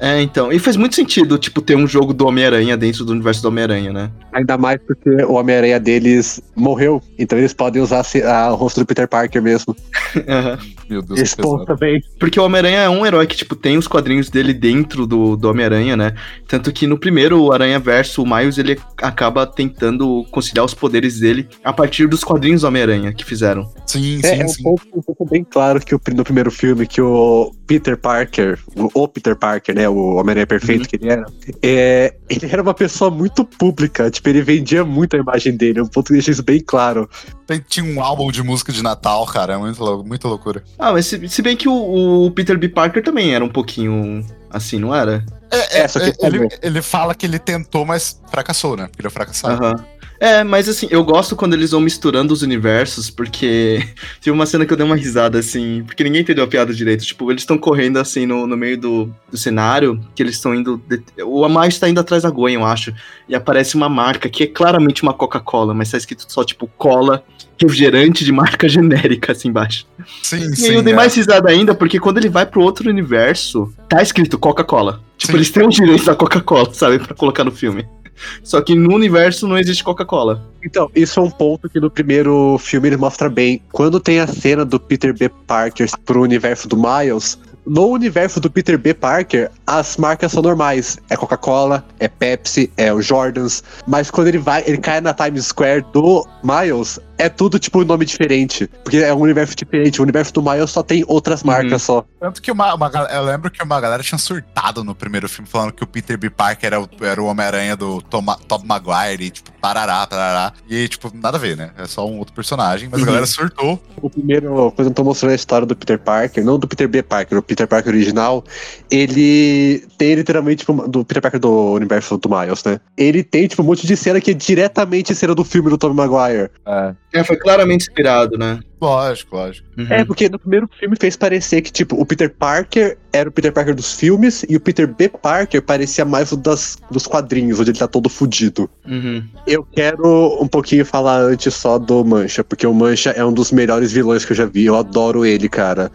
É, então. E faz muito sentido, tipo, ter um jogo do Homem-Aranha dentro do universo do Homem-Aranha, né? Ainda mais porque o Homem-Aranha deles morreu, então eles podem usar a- o rosto do Peter Parker mesmo. Aham. Meu Deus, Esse ponto pesado. também. Porque o Homem-Aranha é um herói que, tipo, tem os quadrinhos dele dentro do, do Homem-Aranha, né? Tanto que no primeiro o Aranha Verso, o Miles, ele acaba tentando conciliar os poderes dele a partir dos quadrinhos do Homem-Aranha que fizeram. Sim, É, sim, é um sim. ponto, um ponto bem claro que o, no primeiro filme, que o Peter Parker, o, o Peter Parker, né, o Homem-Aranha perfeito Uhum. que ele era, é, ele era uma pessoa muito pública, tipo, ele vendia muito a imagem dele, é um ponto que deixa isso bem claro. Tem- Tinha um álbum de música de Natal, cara. É muito, lou- muita loucura. Ah, mas se, se bem que o, o Peter B. Parker também era um pouquinho assim, não era? É, É, só que ele, como? ele fala que ele tentou, mas fracassou, né? Ele é fracassado. Aham. É, mas assim, eu gosto quando eles vão misturando os universos, porque teve uma cena que eu dei uma risada, assim, porque ninguém entendeu a piada direito. Tipo, eles estão correndo, assim, no, no meio do, do cenário, que eles estão indo. de- O Amais tá indo atrás da Gwen, eu acho. E aparece uma marca que é claramente uma Coca-Cola, mas tá escrito só, tipo, cola refrigerante de marca genérica, assim embaixo. Sim, E sim. aí eu dei é. mais risada ainda, porque quando ele vai pro outro universo, tá escrito Coca-Cola. Tipo, Sim. eles têm o direito da Coca-Cola, sabe, pra colocar no filme. Só que no universo não existe Coca-Cola. Então, isso é um ponto que no primeiro filme ele mostra bem. Quando tem a cena do Peter B. Parker pro universo do Miles, no universo do Peter B. Parker, as marcas são normais. É Coca-Cola, é Pepsi, é o Jordans. Mas quando ele vai, ele cai na Times Square do Miles, é tudo tipo um nome diferente. Porque é um universo diferente. O universo do Miles só tem outras marcas só. Tanto que uma, uma eu lembro que uma galera tinha surtado no primeiro filme, falando que o Peter B. Parker era o, era o Homem-Aranha do Tom, Tom Maguire, e tipo, parará, parará. E aí, tipo, nada a ver, né? É só um outro personagem, mas a galera surtou. O primeiro, quando eu tô mostrando a história do Peter Parker, não do Peter B. Parker, o Peter Parker original, ele tem literalmente, tipo, do Peter Parker do universo do Miles, né? Ele tem, tipo, um monte de cena que é diretamente cena do filme do Tobey Maguire. É, foi claramente inspirado, né? Lógico, lógico. Uhum. É, porque no primeiro filme fez parecer que, tipo, o Peter Parker era o Peter Parker dos filmes e o Peter B. Parker parecia mais o das, dos quadrinhos, onde ele tá todo fudido. Uhum. Eu quero um pouquinho falar antes só do Mancha, porque o Mancha é um dos melhores vilões que eu já vi. Eu adoro ele, cara.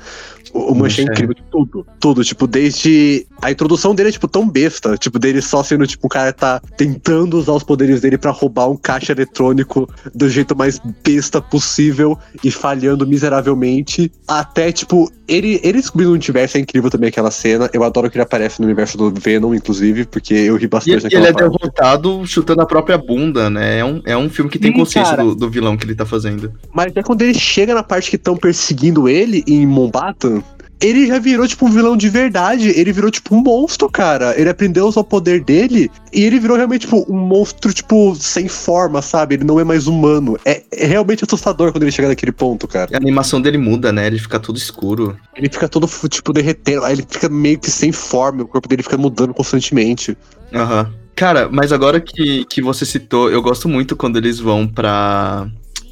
O, o Mancha é é. incrível de tudo. Tudo, tipo, desde. A introdução dele é, tipo, tão besta. Tipo, dele só sendo, tipo, um cara tá tentando usar os poderes dele pra roubar um caixa eletrônico do jeito mais besta possível e falhando miseravelmente. Até, tipo, ele, ele descobrindo o universo é incrível também aquela cena. Eu adoro que ele aparece no universo do Venom, inclusive, porque eu ri bastante e naquela ele é parte. derrotado chutando a própria bunda, né? É um, é um filme que tem Sim, consciência do, do vilão que ele tá fazendo. Mas é quando ele chega na parte que estão perseguindo ele em Mombatan, ele já virou, tipo, um vilão de verdade. Ele virou, tipo, um monstro, cara. Ele aprendeu a usar o poder dele e ele virou realmente, tipo, um monstro, tipo, sem forma, sabe? Ele não é mais humano. É, é realmente assustador quando ele chega naquele ponto, cara. A animação dele muda, né? Ele fica todo escuro. Ele fica todo, tipo, derretendo. Aí ele fica meio que sem forma. O corpo dele fica mudando constantemente. Aham. Cara, mas agora que, que você citou, eu gosto muito quando eles vão pra,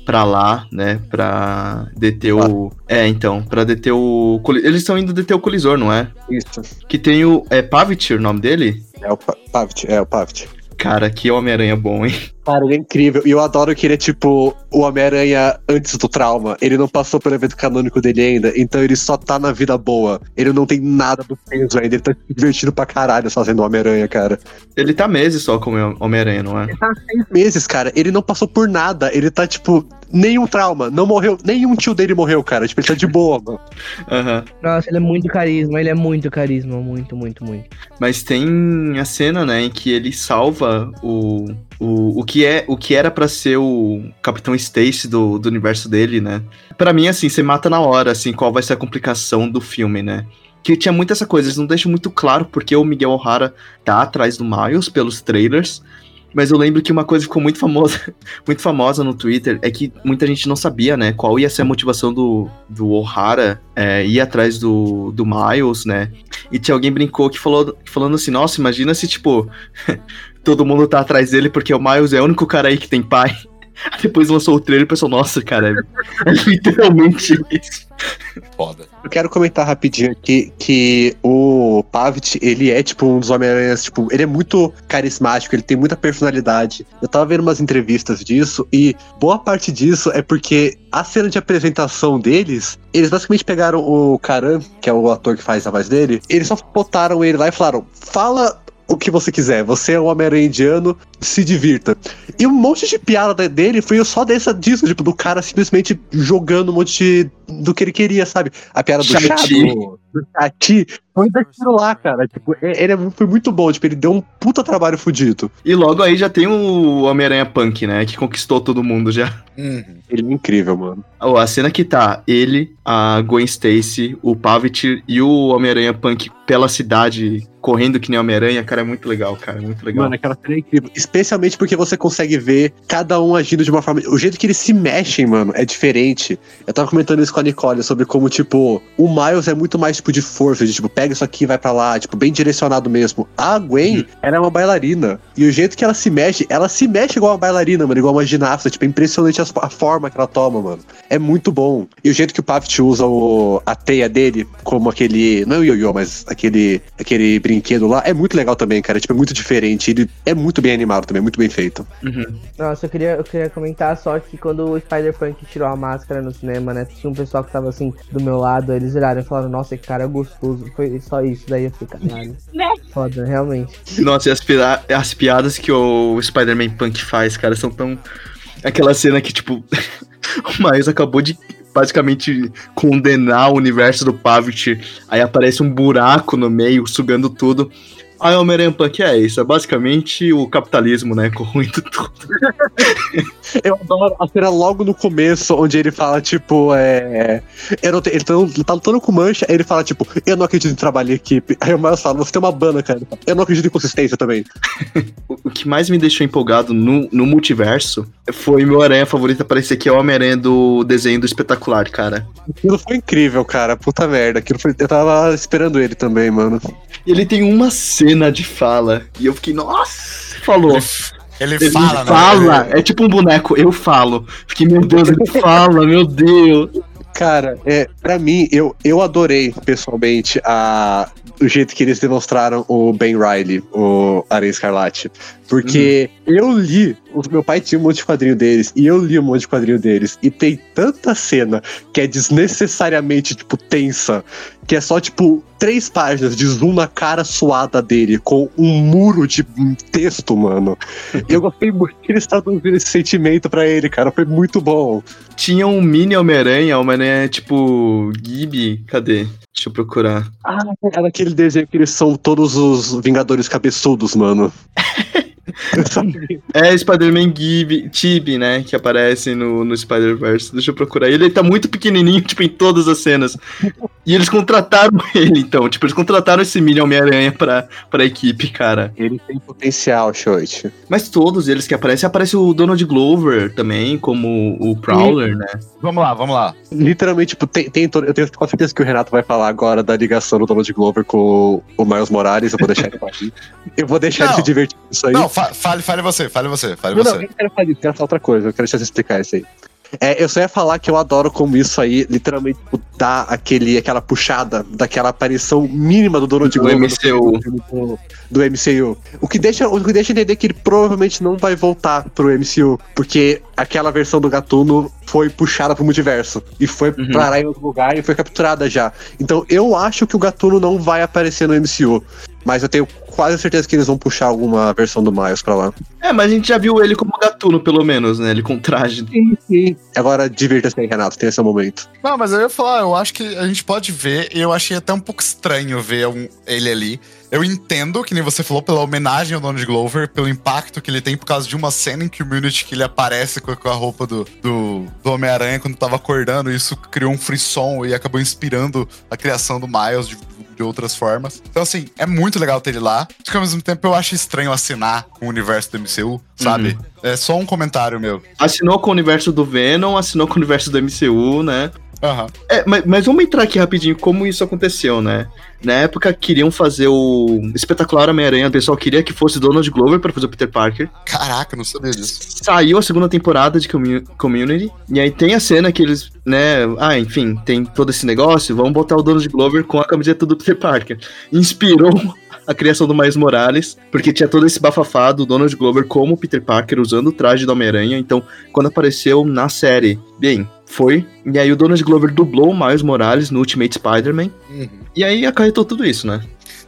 pra lá, né? Pra deter o. É, então, pra deter o. Eles estão indo deter o colisor, não é? Isso. Que tem o. É Pavit o nome dele? É o Pa- Pavit, é o Pavit. Cara, que Homem-Aranha bom, hein? Cara, ele é incrível. E eu adoro que ele é tipo o Homem-Aranha antes do trauma. Ele não passou pelo evento canônico dele ainda, então ele só tá na vida boa. Ele não tem nada do peso ainda. Ele tá se divertindo pra caralho fazendo o Homem-Aranha, cara. Ele tá meses só como Homem-Aranha, não é? Ele tá há seis meses, cara. Ele não passou por nada. Ele tá, tipo, nenhum trauma. Não morreu. Nenhum tio dele morreu, cara. Tipo, ele tá de boa, mano. Aham. Nossa, ele é muito carisma, ele é muito carisma, muito, muito, muito. Mas tem a cena, né, em que ele salva o. O, o, que, é, o que era pra ser o Capitão Stacy do, do universo dele, né? Pra mim, assim, você mata na hora, assim, qual vai ser a complicação do filme, né? Que tinha muito essa coisa, eles não deixam muito claro porque o Miguel O'Hara tá atrás do Miles pelos trailers. Mas eu lembro que uma coisa que ficou muito famosa, muito famosa no Twitter é que muita gente não sabia, né, qual ia ser a motivação do, do O'Hara é, ir atrás do, do Miles, né? E tinha alguém brincou que falou falando assim, nossa, imagina se, tipo, todo mundo tá atrás dele porque o Miles é o único cara aí que tem pai. Aí Depois lançou o trailer e pensou, nossa, cara, é, é literalmente isso. Foda. Eu quero comentar rapidinho aqui que o Pavit, ele é, tipo, um dos Homem-Aranhas, tipo, ele é muito carismático, ele tem muita personalidade. Eu tava vendo umas entrevistas disso e boa parte disso é porque a cena de apresentação deles, eles basicamente pegaram o Karan, que é o ator que faz a voz dele, eles só botaram ele lá e falaram: fala o que você quiser, você é um Homem-Aranha indiano, se divirta. E um monte de piada dele foi só dessa disso, tipo, do cara simplesmente jogando um monte de, do que ele queria, sabe? A piada do chá, do, do Chati, foi daquilo lá, cara. Tipo, e- ele é- foi muito bom, tipo, ele deu um puta trabalho fudido. E logo aí já tem o Homem-Aranha Punk, né, que conquistou todo mundo já. Uhum. Ele é incrível, mano. Ó, a cena que tá ele, a Gwen Stacy, o Pavit e o Homem-Aranha Punk pela cidade, correndo que nem Homem-Aranha, cara, é muito legal, cara, é muito legal. Mano, aquela cena é incrível. Especialmente porque você consegue ver cada um agindo de uma forma. O jeito que eles se mexem, mano, é diferente. Eu tava comentando isso com a Nicole sobre como, tipo, o Miles é muito mais, tipo, de força, de tipo, pega isso aqui e vai pra lá, tipo, bem direcionado mesmo. A Gwen, ela é uma bailarina. E o jeito que ela se mexe, ela se mexe igual uma bailarina, mano, igual uma ginasta. Tipo, é impressionante a forma que ela toma, mano. É muito bom. E o jeito que o Pavit usa o, a teia dele, como aquele. Não é o ioiô, mas aquele, aquele brinquedo lá, é muito legal também, cara. Tipo, é muito diferente. Ele é muito bem animado também, muito bem feito. Uhum. Nossa, eu queria, eu queria comentar só que quando o Spider-Punk tirou a máscara no cinema, né? Tinha um pessoal que tava assim do meu lado, eles olharam e falaram, nossa, que cara é gostoso. Foi só isso, daí eu fiquei, caralho. Né? Foda, realmente. Nossa, e as, as piadas que o Spider-Man Punk faz, cara, são tão. Aquela cena que, tipo, o Miles acabou de basicamente condenar o universo do Pavit. Aí aparece um buraco no meio, sugando tudo. O Homem-Aranha Punk é isso, é basicamente o capitalismo, né, corroendo tudo. Eu adoro a cena logo no começo, onde ele fala, tipo, é. Não te- ele, tá, tá lutando com mancha, aí ele fala, tipo, eu não acredito em trabalho em equipe. Aí o Miles fala, você tem uma banda, cara. Eu não acredito em consistência também. O que mais me deixou empolgado no, no multiverso foi meu aranha favorito aparecer, que é o Homem-Aranha do desenho do espetacular, cara. Aquilo foi incrível, cara. Puta merda. Aquilo foi... Eu tava esperando ele também, mano. E ele tem uma cena de fala, e eu fiquei, nossa, falou. Ele, Ele fala, fala, né? é tipo um boneco, eu falo. Fiquei, meu Deus, ele fala, meu Deus. Cara, é, pra mim, eu, eu adorei pessoalmente a, o jeito que eles demonstraram o Ben Riley, o Aranha Escarlate. Porque eu li, o meu pai tinha um monte de quadrinho deles, e eu li um monte de quadrinho deles, e tem tanta cena que é desnecessariamente, tipo, tensa, que é só, tipo, três páginas de zoom na cara suada dele, com um muro de texto, mano. Eu gostei muito que eles traduziram esse sentimento pra ele, cara, foi muito bom. Tinha um mini Homem-Aranha, Homem-Aranha tipo Gibi, cadê? Deixa eu procurar. Ah, é daquele desenho que eles são todos os Vingadores cabeçudos, mano. É Spider-Man Tibi, né? Que aparece no, no Spider-Verse. Deixa eu procurar. Ele tá muito pequenininho, tipo, em todas as cenas. E eles contrataram ele, então. Tipo, eles contrataram esse mini Homem-Aranha pra, pra equipe, cara. Ele tem potencial, Shoit. Mas todos eles que aparecem, aparece o Donald Glover também, como o Prowler, né? Vamos lá, vamos lá. Literalmente, tipo, tem, tem todo- eu tenho com certeza que o Renato vai falar agora da ligação do Donald Glover com o Miles Morales. Eu vou deixar ele partir. Eu vou deixar Não. ele se divertir com isso aí. Não, fa- fale, fale você, fale você, fale Não, não, você. eu não quero falar disso, quero falar outra coisa. Eu quero deixar você explicar isso aí. É, eu só ia falar que eu adoro como isso aí literalmente tipo, dá aquele, aquela puxada daquela aparição mínima do Donald Do Glover MCU. do, do MCU. O que, deixa, o que deixa entender que ele provavelmente não vai voltar pro MCU, porque aquela versão do Gatuno foi puxada pro multiverso e foi Uhum. parar em outro lugar e foi capturada já. Então eu acho que o Gatuno não vai aparecer no MCU. Mas eu tenho quase certeza que eles vão puxar alguma versão do Miles pra lá. É, mas a gente já viu ele como gatuno, pelo menos, né? Ele com traje. Agora divirta-se aí, Renato, tem esse momento. Não, mas eu ia falar, eu acho que a gente pode ver, e eu achei até um pouco estranho ver um- ele ali. Eu entendo, que nem você falou, pela homenagem ao Donald Glover, pelo impacto que ele tem por causa de uma cena em Community que ele aparece com a, com a roupa do, do, do Homem-Aranha quando tava acordando, e isso criou um frisson e acabou inspirando a criação do Miles de, de outras formas. Então, assim, é muito legal ter ele lá. Só que ao mesmo tempo eu acho estranho assinar com o universo do MCU, sabe? É só um comentário meu. Assinou com o universo do Venom, assinou com o universo do MCU, né? Aham. É, mas, mas vamos entrar aqui rapidinho como isso aconteceu, né? Na época queriam fazer o espetacular Homem-Aranha, o pessoal queria que fosse Donald Glover pra fazer o Peter Parker. Caraca, não sabia disso. Saiu a segunda temporada de Commu- Community, e aí tem a cena que eles, né, ah, enfim, tem todo esse negócio, vamos botar o Donald Glover com a camiseta do Peter Parker. Inspirou a criação do Miles Morales, porque tinha todo esse bafafá do Donald Glover como Peter Parker usando o traje do Homem-Aranha, então quando apareceu na série, bem, foi, e aí o Donald Glover dublou o Miles Morales no Ultimate Spider-Man, e aí acarretou tudo isso, né?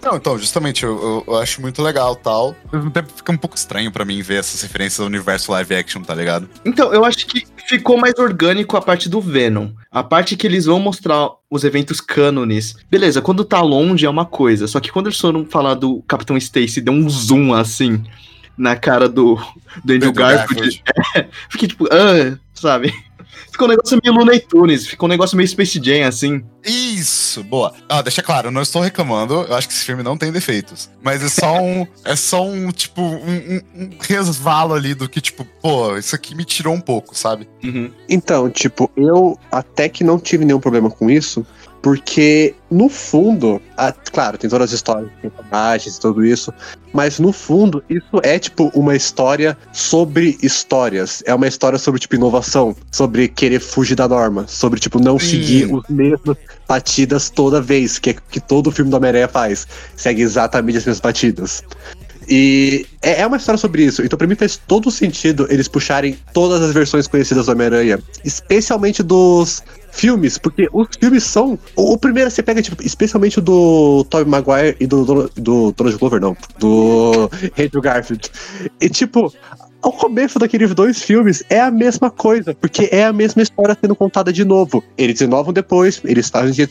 Não, então, justamente, eu, eu- eu acho muito legal tal. Tempo fica um pouco estranho pra mim ver essas referências ao universo live action, tá ligado? Então, eu acho que ficou mais orgânico a parte do Venom. A parte que eles vão mostrar os eventos cânones. Beleza, quando tá longe é uma coisa. Só que quando eles foram falar do Capitão Stacy, deu um zoom assim na cara do, do Andrew Andrew Garfield. É, fiquei tipo, ah, sabe? Ficou um negócio meio Looney Tunes, ficou um negócio meio Space Jam, assim. Isso, boa. Ah, deixa claro, eu não estou reclamando, eu acho que esse filme não tem defeitos. Mas é só um. é só um, tipo, um, um- um resvalo ali do que, tipo, pô, isso aqui me tirou um pouco, sabe? Então, tipo, eu até que não tive nenhum problema com isso, porque no fundo, a- claro, tem todas as histórias, tem personagens e tudo isso, mas no fundo, isso é tipo uma história sobre histórias. É uma história sobre, tipo, inovação, sobre querer fugir da norma, sobre, tipo, não seguir os mesmas batidas toda vez, que é que todo filme do Homem-Aranha faz. Segue exatamente as mesmas batidas. E é é uma história sobre isso. Então, pra mim, faz todo sentido eles puxarem todas as versões conhecidas do Homem-Aranha, especialmente dos filmes, porque os filmes são. O, o primeiro você pega, tipo, especialmente o do Tobey Maguire e do, do, do Donald Glover, não, do Andrew Garfield. E, tipo, o começo daqueles dois filmes é a mesma coisa, porque é a mesma história sendo contada de novo. Eles inovam depois, eles fazem.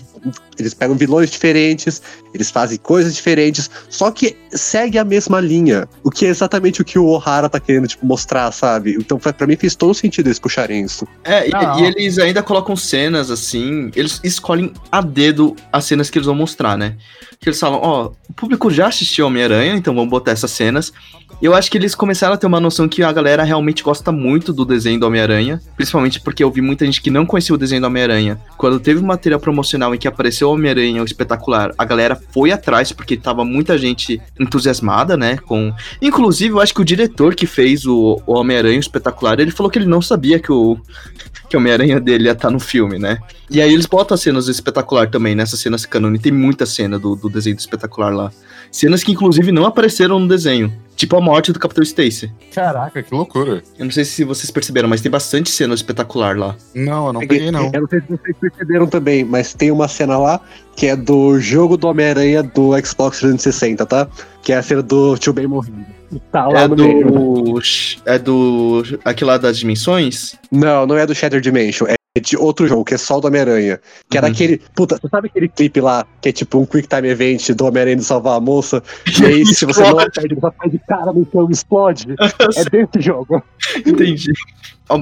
Eles pegam vilões diferentes, eles fazem coisas diferentes, só que segue a mesma linha. O que é exatamente o que o O'Hara tá querendo, tipo, mostrar, sabe? Então, pra pra mim, fez todo sentido eles puxarem isso. É, e, e eles ainda colocam cenas assim, eles escolhem a dedo as cenas que eles vão mostrar, né? Que eles falam, ó, o público já assistiu Homem-Aranha, então vamos botar essas cenas. E eu acho que eles começaram a ter uma noção que a galera realmente gosta muito do desenho do Homem-Aranha, principalmente porque eu vi muita gente que não conhecia o desenho do Homem-Aranha. Quando teve um material promocional em que apareceu o Homem-Aranha, o espetacular, a galera foi atrás porque tava muita gente entusiasmada, né? Com, inclusive, eu acho que o diretor que fez o, o Homem-Aranha espetacular, ele falou que ele não sabia que o que o Homem-Aranha dele ia estar no filme, né? E aí eles botam as cenas do espetacular também, nessas cenas canônicas. Tem muita cena do, do desenho do espetacular lá. Cenas que, inclusive, não apareceram no desenho. Tipo a morte do Capitão Stacy. Caraca, que loucura. Eu não sei se vocês perceberam, mas tem bastante cena espetacular lá. Não, eu não peguei, não. Eu não sei se vocês perceberam também, mas tem uma cena lá que é do jogo do Homem-Aranha do Xbox 360, tá? Que é a cena do Tio Ben morrendo. Tá lá É no meio. do. É do. Aquele lá das dimensões? Não, não é do Shatter Dimension. É de outro jogo, que é só o do Homem-Aranha. Que era Uhum. aquele. Puta, você sabe aquele clipe lá, que é tipo um Quick Time Event do Homem-Aranha de salvar a moça? E aí, se você não ele só faz de cara no chão e explode. É desse jogo. Entendi.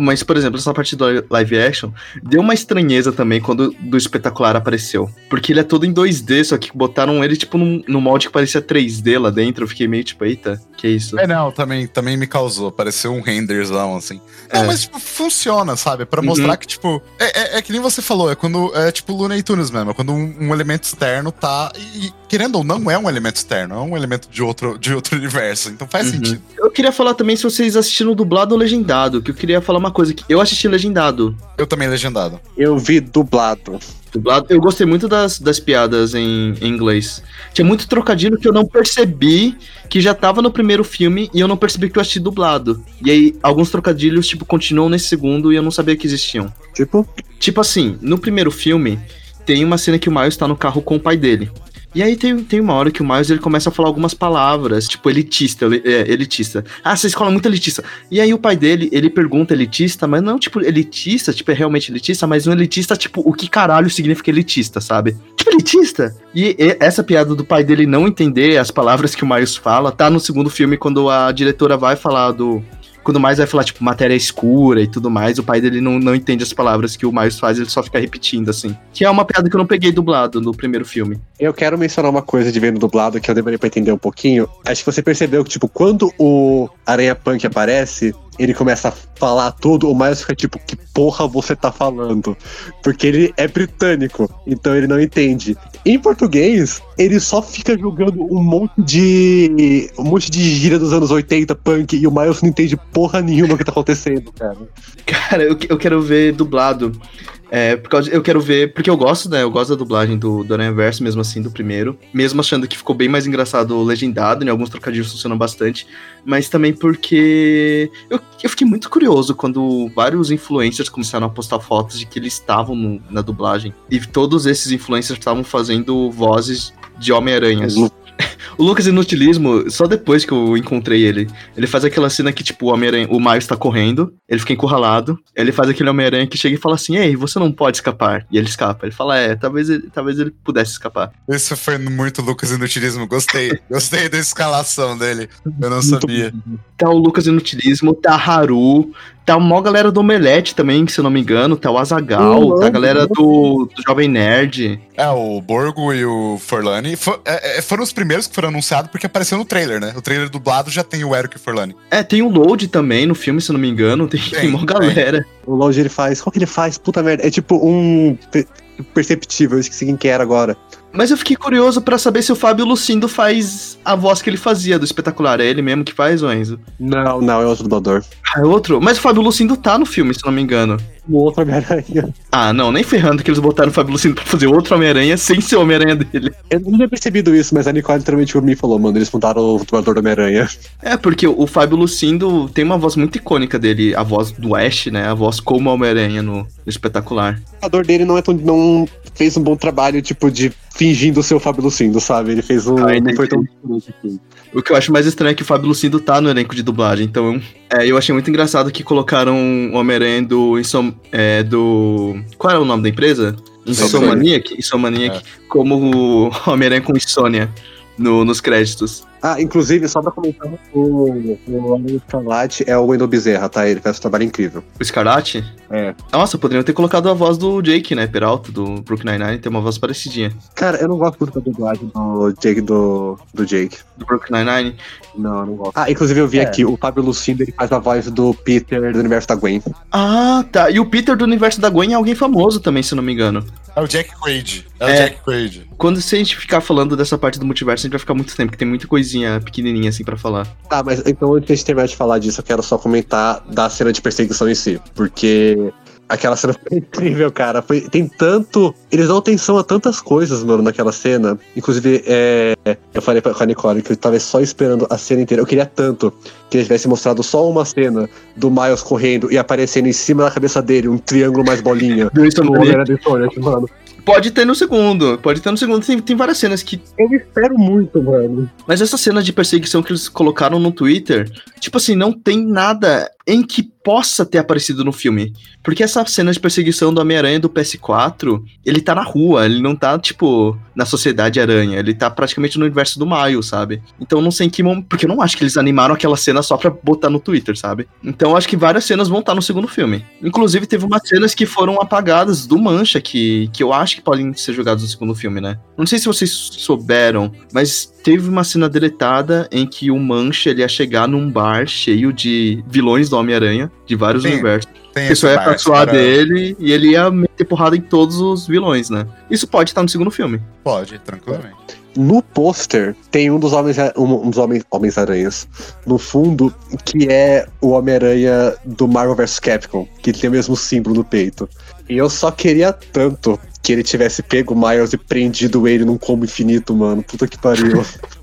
Mas, por exemplo, essa parte do live action deu uma estranheza também quando do espetacular apareceu. Porque ele é todo em 2D, só que botaram ele, tipo, num, num molde que parecia 3D lá dentro. Eu fiquei meio tipo, eita, que isso? É, não, também, também me causou. Pareceu um renderzão, assim. Não, É. mas, tipo, funciona, sabe? Pra Uhum. mostrar que, tipo. É, é, é que nem você falou, é quando. É tipo Looney Tunes mesmo. É quando um, um elemento externo tá. E, e, querendo ou não, é um elemento externo. É um elemento de outro, de outro universo. Então faz Uhum. sentido. Eu queria falar também se vocês assistiram dublado ou legendado, que eu queria falar uma coisa que eu assisti legendado. Eu também legendado. Eu vi dublado. Dublado. Eu gostei muito das, das piadas em, em inglês. Tinha muito trocadilho que eu não percebi que já tava no primeiro filme e eu não percebi que eu assisti dublado. E aí, alguns trocadilhos, tipo, continuam nesse segundo e eu não sabia que existiam. Tipo, Tipo assim, no primeiro filme, tem uma cena que o Miles tá no carro com o pai dele. E aí tem, tem uma hora que o Miles ele começa a falar algumas palavras, tipo elitista, é, elitista. Ah, essa escola é muito elitista. E aí o pai dele, ele pergunta elitista, mas não tipo elitista, tipo é realmente elitista, mas um elitista tipo o que caralho significa elitista, sabe? Tipo elitista. E, e essa piada do pai dele não entender as palavras que o Miles fala, tá no segundo filme quando a diretora vai falar do quando mais vai falar, tipo, matéria escura e tudo mais, o pai dele não, não entende as palavras que o Miles faz, ele só fica repetindo, assim. Que é uma piada que eu não peguei dublado no primeiro filme. eu quero mencionar uma coisa de vendo dublado que eu demorei pra entender um pouquinho. Acho que você percebeu que, tipo, quando o Aranha Punk aparece, ele começa a falar tudo, o Miles fica tipo, que porra você tá falando? Porque ele é britânico, então ele não entende. Em português, ele só fica jogando um monte de. um monte de gíria dos anos 80, punk, e o Miles não entende porra nenhuma que tá acontecendo, cara. Cara, eu, eu quero ver dublado. É, por causa, eu quero ver, porque eu gosto, né? Eu gosto da dublagem do, do Aranha Verso, mesmo assim, do primeiro. Mesmo achando que ficou bem mais engraçado legendado, né? Alguns trocadilhos funcionam bastante. Mas também porque eu, eu fiquei muito curioso quando vários influencers começaram a postar fotos de que eles estavam no- na dublagem. E todos esses influencers estavam fazendo vozes de Homem-Aranhas. O Lucas Inutilismo, só depois que eu encontrei ele, ele faz aquela cena que, tipo, o Homem-Aranha, o Miles tá correndo, ele fica encurralado, ele faz aquele Homem-Aranha que chega e fala assim, ei, você não pode escapar. E ele escapa. Ele fala, é, talvez ele, talvez ele pudesse escapar. Isso foi muito Lucas Inutilismo. Gostei. Gostei da escalação dele. Eu não sabia. Tá o Lucas Inutilismo, tá a Haru, tá a maior galera do Omelete também, que se eu não me engano, tá o Azagal, Uhum. tá a galera do, do Jovem Nerd. É, o Borgo e o Forlani fo- é, é, foram os primeiros que foram anunciados porque apareceu no trailer, né? O trailer dublado já tem o Eric e o Forlani. É, tem o Load também no filme, se eu não me engano, tem, tem, Tem, uma tem. galera. O Lounge ele faz. Qual que ele faz? Puta merda. É tipo um. pe- Perceptível, eu esqueci quem que era agora. Mas eu fiquei curioso pra saber se o Fábio Lucindo faz a voz que ele fazia do espetacular. É ele mesmo que faz, o Enzo? Não, não, é outro dublador. Ah, é outro? Mas o Fábio Lucindo tá no filme, se não me engano. O outro Homem-Aranha. Ah, não, nem ferrando que eles botaram o Fábio Lucindo pra fazer outro Homem-Aranha sem ser o Homem-Aranha dele. Eu não tinha percebido isso, mas a Nicole literalmente me falou, mano, eles mudaram o dublador do Homem-Aranha. É, porque o Fábio Lucindo tem uma voz muito icônica dele, a voz do Ash, né? A voz como Homem-Aranha no, no espetacular. O dublador dele não é tão. Não fez um bom trabalho, tipo, de fingindo ser o Fábio Lucindo, sabe? Ele fez um. Ah, não foi tão. O que eu acho mais estranho é que o Fábio Lucindo tá no elenco de dublagem, então é, eu achei muito engraçado que colocaram o Homem-Aranha do, Insom, é, do... Qual era o nome da empresa? Insomaniac? Insomaniac, como o Homem-Aranha com insônia no, nos créditos. Ah, inclusive, só pra comentar, o, o Homem Escarlate é o Wendell Bezerra, tá? Ele faz um trabalho incrível. O Escarlate? É. Nossa, poderiam ter colocado a voz do Jake, né? Peralta, do Brooklyn Nine-Nine, tem uma voz parecidinha. Cara, eu não gosto muito da dublagem do Jake, do, do Jake. Do Brooklyn Nine-Nine. Não, eu não gosto. Ah, inclusive eu vi É. aqui, o Fábio Lucindo, ele faz a voz do Peter do universo da Gwen. Ah, tá. E o Peter do universo da Gwen é alguém famoso também, se eu não me engano. É o Jack Quaid. É, o É. Jack Quaid. Quando se a gente ficar falando dessa parte do multiverso, a gente vai ficar muito tempo, porque tem muita coisinha pequenininha assim pra falar. Tá, mas então antes de a gente terminar de falar disso, eu quero só comentar da cena de perseguição em si. Porque aquela cena foi incrível, cara. Foi, tem tanto. Eles dão atenção a tantas coisas, mano, naquela cena. Inclusive, é, eu falei pra, com a Nicole que eu tava só esperando a cena inteira. Eu queria tanto que eles tivessem mostrado só uma cena do Miles correndo e aparecendo em cima da cabeça dele um triângulo mais bolinha. Do Homem-Aranha mano. Pode ter no segundo, pode ter no segundo. Tem, tem várias cenas que. Eu espero muito, mano. Mas essa cena de perseguição que eles colocaram no Twitter, tipo assim, não tem nada em que possa ter aparecido no filme. Porque essa cena de perseguição do Homem-Aranha do PS4, ele tá na rua, ele não tá, tipo, na Sociedade Aranha, ele tá praticamente no universo do Miles, sabe? Então não sei em que momento. Porque eu não acho que eles animaram aquela cena só pra botar no Twitter, sabe? Então acho que várias cenas vão estar no segundo filme. Inclusive, teve umas cenas que foram apagadas do Mancha, que, que eu acho que podem ser jogadas no segundo filme, né? Não sei se vocês souberam, mas teve uma cena deletada em que o Mancha ele ia chegar num bar cheio de vilões do Homem-Aranha, de vários Sim, universos. Tem pessoa ia tatuar cara. dele e ele ia meter porrada em todos os vilões, né? Isso pode estar no segundo filme. Pode, tranquilamente. No pôster tem um dos homens um, um dos homens homens aranhas no fundo que é o Homem-Aranha do Marvel vs Capcom, que tem o mesmo símbolo no peito. E eu só queria tanto que ele tivesse pego o Miles e prendido ele num combo infinito, mano. Puta que pariu.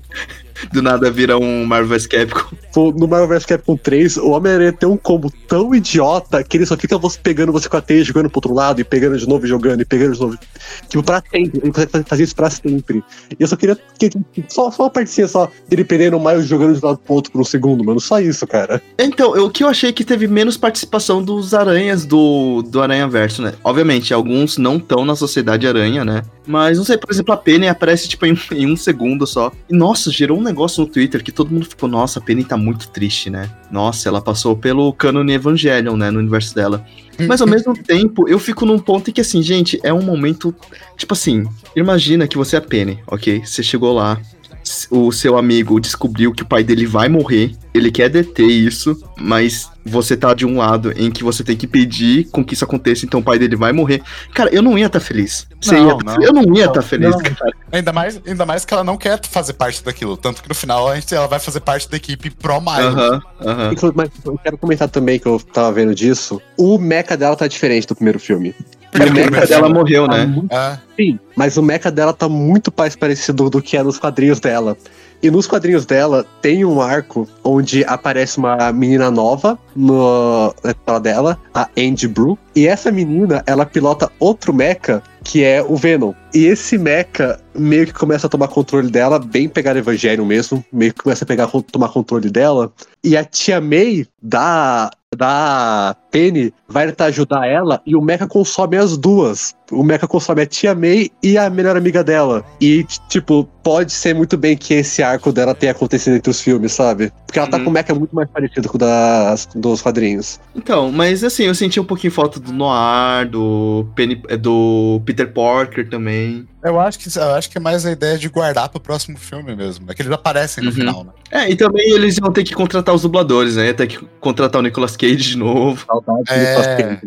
Do nada vira um Marvel vs Capcom. No Marvel vs Capcom 3, o Homem-Aranha tem um combo tão idiota que ele só fica você pegando você com a teia, jogando pro outro lado, e pegando de novo, e jogando, e pegando de novo. Tipo, pra sempre. Ele consegue fazer isso pra sempre. E eu só queria. Que, só, só uma partezinha só dele perdendo e jogando de lado pro outro por um segundo, mano. Só isso, cara. Então, eu- o que eu achei que teve menos participação dos aranhas do, do Aranha Verso, né? Obviamente, alguns não estão na Sociedade Aranha, né? Mas, não sei, por exemplo, a Penny aparece, tipo, em, em um segundo só. E, nossa, gerou um negócio no Twitter que todo mundo ficou, nossa, a Penny tá muito triste, né? Nossa, ela passou pelo cânone Evangelion, né? No universo dela. Mas, ao mesmo tempo, eu fico num ponto em que, assim, gente, é um momento... Tipo assim, imagina que você é a Penny, ok? Você chegou lá, o seu amigo descobriu que o pai dele vai morrer, ele quer deter isso, mas você tá de um lado em que você tem que pedir com que isso aconteça, então o pai dele vai morrer. Cara, eu não ia estar feliz. Você Não, ia tá- não. eu não ia estar Não, feliz, não. cara. Ainda mais, ainda mais que ela não quer fazer parte daquilo. Tanto que no final a gente, ela vai fazer parte da equipe Pro Miles. Aham, aham. Inclu- Mas eu quero comentar também que eu tava vendo disso. O mecha dela tá diferente do primeiro filme. E o mecha dela morreu, tá né? muito- É. Sim, mas o mecha dela tá muito mais parecido do que é nos quadrinhos dela. E nos quadrinhos dela tem um arco onde aparece uma menina nova no, na escola dela, a Andy Brew. E essa menina, ela pilota outro mecha que é o Venom. E esse mecha meio que começa a tomar controle dela, bem pegar Evangelho mesmo, meio que começa a pegar, tomar controle dela. E a tia May da, da Penny vai tentar ajudar ela e o mecha consome as duas. O mecha consome a tia May e a melhor amiga dela. E, tipo, pode ser muito bem que esse arco dela tenha acontecido entre os filmes, sabe? Porque ela tá Uhum. com um mecha muito mais parecido com o das, dos quadrinhos. Então, mas assim, eu senti um pouquinho falta do Noir, do, Penny, é, do Peter Parker também. Eu acho que eu acho que é mais a ideia de guardar pro próximo filme mesmo. É que eles aparecem no Uhum. final, né? É, e também eles iam ter que contratar os dubladores, né? Ia ter que contratar o Nicolas Cage de novo. É.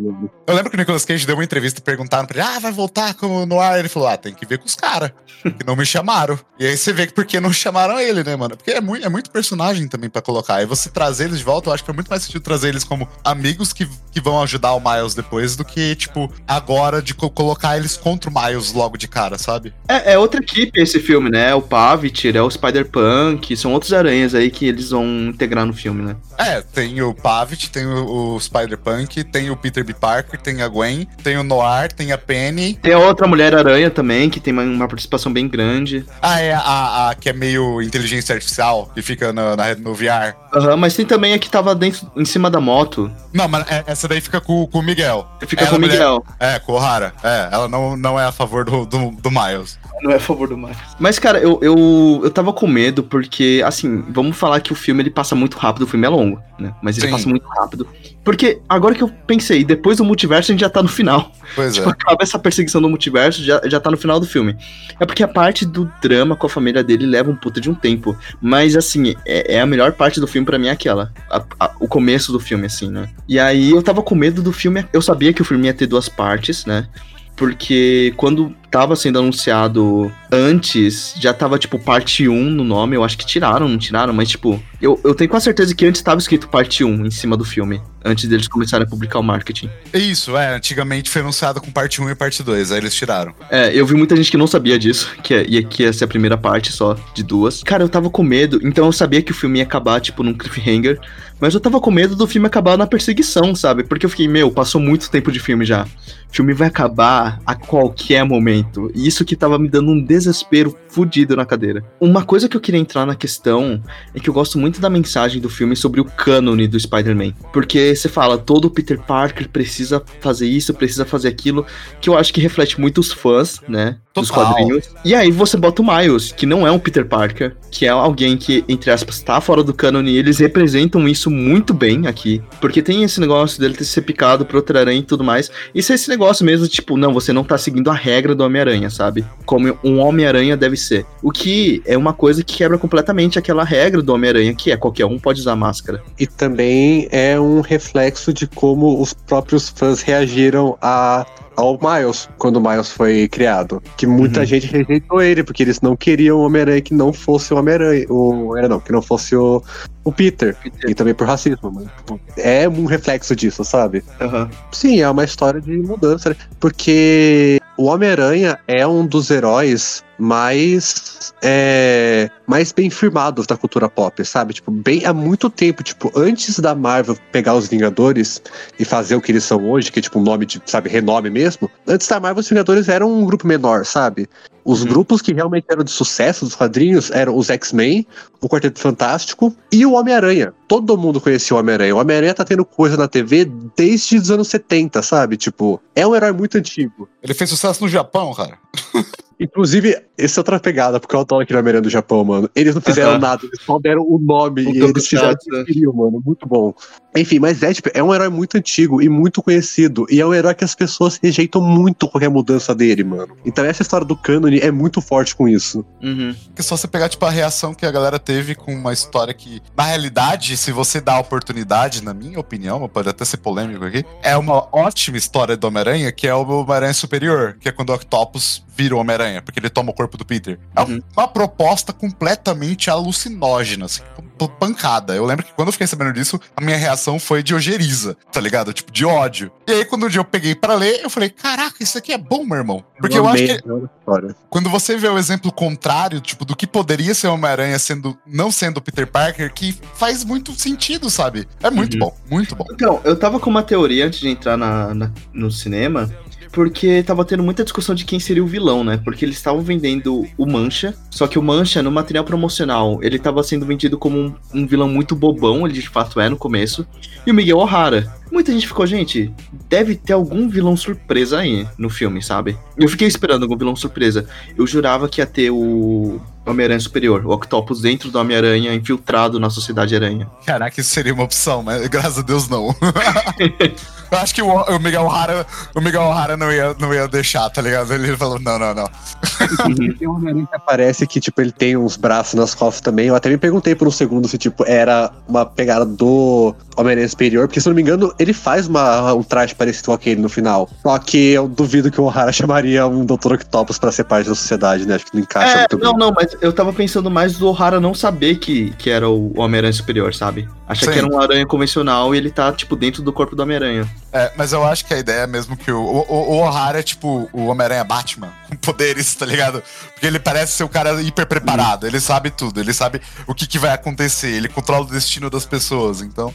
Eu lembro que o Nicolas Cage deu uma entrevista e perguntaram pra ele: Ah, vai voltar como no ar? Ele falou: Ah, tem que ver com os caras. Que não me chamaram. E aí você vê que por que não chamaram ele, né, mano? Porque é muito, é muito personagem também pra colocar. E você trazer eles de volta, eu acho que é muito mais sentido trazer eles como amigos que, que vão ajudar o Miles depois do que, tipo, agora de co- colocar eles contra o Miles logo de cara, sabe? É, é outra equipe esse filme, né? É o Paviter, é o Spider-Punk, são outros aranhas aí que eles vão integrar no filme, né? É, tem o Pavit, tem o, o Spider-Punk Punk, tem o Peter B. Parker, tem a Gwen, tem o Noir, tem a Penny. Tem a outra Mulher-Aranha também, que tem uma, uma participação bem grande. Ah, é a, a, que é meio inteligência artificial, que fica no, na, no VR. Aham, mas tem também a que tava dentro, em cima da moto. Não, mas é- essa daí fica com, com o Miguel. Fica Ela com o mulher- Miguel. É, com o O'Hara. É, ela não, não é a favor do, do, do Miles. Não é a favor do Miles. Mas, cara, eu, eu, eu tava com medo porque, assim, vamos falar que o filme ele passa muito rápido, o filme é longo, né? Mas ele Sim. passa muito rápido. Porque agora que eu pensei, depois do multiverso a gente já tá no final. Pois Tipo, é. acaba essa perseguição do multiverso, já, já tá no final do filme. É porque a parte do drama com a família dele leva um puta de um tempo. Mas, assim, é, é a melhor parte do filme pra mim é aquela. a- a- o começo do filme, assim, né? E aí eu tava com medo do filme. Eu sabia que o filme ia ter duas partes, né? Porque quando tava sendo anunciado antes, já tava tipo parte 1 no nome. Eu acho que tiraram, não tiraram, mas tipo, eu, eu tenho quase certeza que antes tava escrito parte 1 em cima do filme. Antes deles começarem a publicar o marketing. Isso, é. Antigamente foi anunciado com parte 1 e parte 2, aí eles tiraram. É, eu vi muita gente que não sabia disso, que ia, que ia ser a primeira parte só de duas. Cara, eu tava com medo, então eu sabia que o filme ia acabar, tipo, num cliffhanger, mas eu tava com medo do filme acabar na perseguição, sabe? Porque eu fiquei, meu, passou muito tempo de filme já. O filme vai acabar a qualquer momento. E isso que tava me dando um desespero fudido na cadeira. Uma coisa que eu queria entrar na questão é que eu gosto muito da mensagem do filme sobre o cânone do Spider-Man. Porque você fala, todo Peter Parker precisa fazer isso, precisa fazer aquilo, que eu acho que reflete muito os fãs, né? Dos Total. quadrinhos. E aí você bota o Miles, que não é um Peter Parker, que é alguém que, entre aspas, tá fora do cânone, e eles representam isso muito bem aqui. Porque tem esse negócio dele ter ser picado por outra aranha e tudo mais. Isso é esse negócio mesmo, tipo, não, você não tá seguindo a regra do Homem-Aranha, sabe? Como um Homem-Aranha deve ser. O que é uma coisa que quebra completamente aquela regra do Homem-Aranha, que é qualquer um pode usar máscara. E também é um reflexo de como os próprios fãs reagiram a, ao Miles, quando o Miles foi criado. Que muita Uhum. gente rejeitou ele, porque eles não queriam o Homem-Aranha que não fosse o Homem-Aranha. O, era não, que não fosse o, o Peter. E também por racismo. Mas, tipo, é um reflexo disso, sabe? Aham. Sim, é uma história de mudança? Porque o Homem-Aranha é um dos heróis mais é, mais bem firmados da cultura pop, sabe? Tipo, bem há muito tempo, tipo, antes da Marvel pegar os Vingadores e fazer o que eles são hoje, que é tipo um nome de, sabe, renome mesmo. Antes da Marvel, os Vingadores eram um grupo menor, sabe? Os Uhum. grupos que realmente eram de sucesso dos quadrinhos eram os X-Men, o Quarteto Fantástico e o Homem-Aranha. Todo mundo conhecia o Homem-Aranha. O Homem-Aranha tá tendo coisa na TV desde os anos 70, sabe? Tipo, é um herói muito antigo. Ele fez sucesso no Japão, cara. Inclusive, essa é outra pegada, porque eu adoro aquele Homem-Aranha do Japão, mano. Eles não fizeram Aham. nada, eles só deram o nome O e eles fizeram o que queriam, mano. Muito bom. Enfim, mas é, tipo, é um herói muito antigo e muito conhecido. E é um herói que as pessoas rejeitam muito qualquer mudança dele, mano. Então essa história do cânone é muito forte com isso. Uhum. Porque se você pegar, tipo, a reação que a galera teve com uma história que, na realidade, se você dá a oportunidade, na minha opinião, pode até ser polêmico aqui, é uma ótima história do Homem-Aranha, que é o Homem-Aranha Superior, que é quando o Octopus vira o Homem-Aranha, porque ele toma o corpo do Peter. É Uhum. uma proposta completamente alucinógena, assim, pancada. Eu lembro que quando eu fiquei sabendo disso, a minha reação foi de ojeriza, tá ligado? Tipo, de ódio. E aí, quando um dia eu peguei pra ler, eu falei, caraca, isso aqui é bom, meu irmão. Porque eu, acho amei que história. quando você vê o exemplo contrário, tipo, do que poderia ser Homem-Aranha sendo, não sendo o Peter Parker, que faz muito sentido, sabe? É muito Uhum. bom, muito bom. Então, eu tava com uma teoria antes de entrar na, na- no cinema, porque tava tendo muita discussão de quem seria o vilão, né? Porque eles estavam vendendo o Mancha, só que o Mancha, no material promocional, ele tava sendo vendido como um, um vilão muito bobão, ele de fato é no começo, e o Miguel O'Hara. Muita gente ficou, gente, deve ter algum vilão surpresa aí no filme, sabe? Eu fiquei esperando algum vilão surpresa. Eu jurava que ia ter o Homem-Aranha Superior, o Octopus dentro do Homem-Aranha, infiltrado na Sociedade Aranha. Caraca, isso seria uma opção, mas graças a Deus não. Eu acho que o, o Miguel O'Hara, o Miguel O'Hara não ia, não ia deixar, tá ligado? Ele falou, não, não, não. Tem um Homem-Aranha que aparece que, tipo, ele tem uns braços nas costas também. Eu até me perguntei por um segundo se, tipo, era uma pegada do Homem-Aranha Superior, porque, se eu não me engano, ele faz uma, um traje parecido com aquele no final. Só que eu duvido que o O'Hara chamaria um Dr. Octopus pra ser parte da sociedade, né? Acho que não encaixa É, muito não, bem. não, mas eu tava pensando mais do O'Hara não saber que, que era o Homem-Aranha Superior, sabe? Achar Sim. que era um aranha convencional e ele tá, tipo, dentro do corpo do Homem-Aranha. É, mas eu acho que a ideia é mesmo que o, o, o O'Hara é tipo o Homem-Aranha Batman, com poderes, tá ligado? Porque ele parece ser o cara hiper preparado, ele sabe tudo, ele sabe o que, que vai acontecer, ele controla o destino das pessoas, então.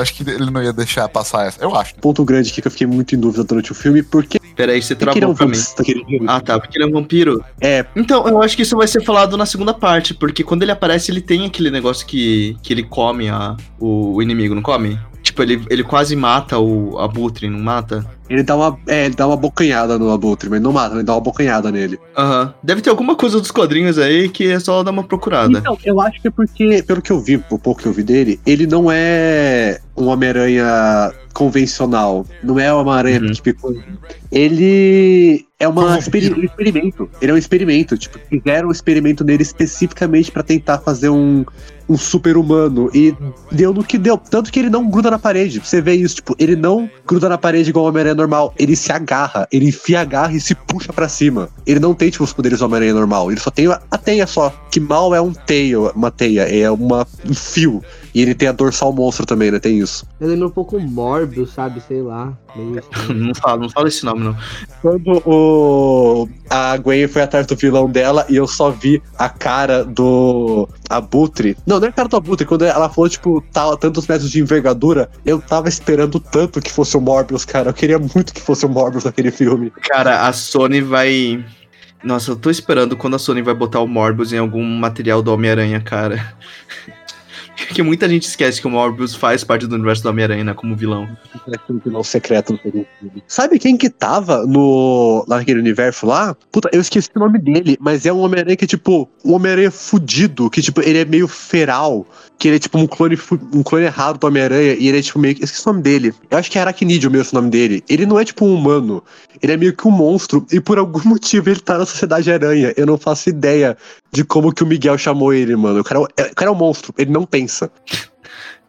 Acho que ele não ia deixar passar essa. Eu acho. Ponto grande aqui que eu fiquei muito em dúvida durante o filme, porque Peraí, você é travou um pra mim. filme. Ah, tá, porque ele é um vampiro. É, Então, eu acho que isso vai ser falado na segunda parte, porque quando ele aparece, ele tem aquele negócio que, que ele come a, o, o inimigo, não come? Tipo, ele, ele quase mata o Abutre, não mata? Ele dá uma, é, ele dá uma bocanhada no Abutre, mas não mata, ele dá uma bocanhada nele. Aham. Deve ter alguma coisa dos quadrinhos aí que é só dar uma procurada. Então, eu acho que é porque, pelo que eu vi, o pouco que eu vi dele, ele não é um Homem-Aranha convencional. Não é uma Homem-Aranha Uhum. picou. Ele é uma Um experi- um experimento. Ele é um experimento. Tipo, fizeram um experimento nele especificamente pra tentar fazer um, um super-humano. E deu no que deu. Tanto que ele não gruda na parede. Você vê isso, tipo, ele não gruda na parede igual o Homem-Aranha normal. Ele se agarra, ele enfia a garra e se puxa pra cima. Ele não tem, tipo, os poderes do Homem-Aranha normal. Ele só tem a a teia só. Que mal é um teio, uma teia, é uma, um fio. E ele tem a dorsal monstro também, né? Tem isso. Eu lembro um pouco Morbius, sabe? Sei lá. Assim. Não fala, não fala esse nome, não. Quando o a Gwen foi atrás do vilão dela e eu só vi a cara do Abutre. Não, não é a cara do Abutre. Quando ela falou, tipo, tá, tantos metros de envergadura, eu tava esperando tanto que fosse o Morbius, cara. Eu queria muito que fosse o Morbius naquele filme. Cara, a Sony vai. Nossa, eu tô esperando quando a Sony vai botar o Morbius em algum material do Homem-Aranha, cara. Porque muita gente esquece que o Morbius faz parte do universo do Homem-Aranha, né, como vilão. Um vilão secreto no filme. Sabe quem que tava no, naquele universo lá? Puta, eu esqueci o nome dele, mas é um Homem-Aranha que, tipo, um Homem-Aranha fudido, que, tipo, ele é meio feral, que ele é, tipo, um clone, um clone errado do Homem-Aranha, e ele é, tipo, meio que... Esqueci o nome dele. Eu acho que é Aracnídeo mesmo o nome dele. Ele não é, tipo, um humano. Ele é meio que um monstro, e por algum motivo ele tá na Sociedade Aranha. Eu não faço ideia de como que o Miguel chamou ele, mano. O cara, é- o cara é um monstro, ele não pensa.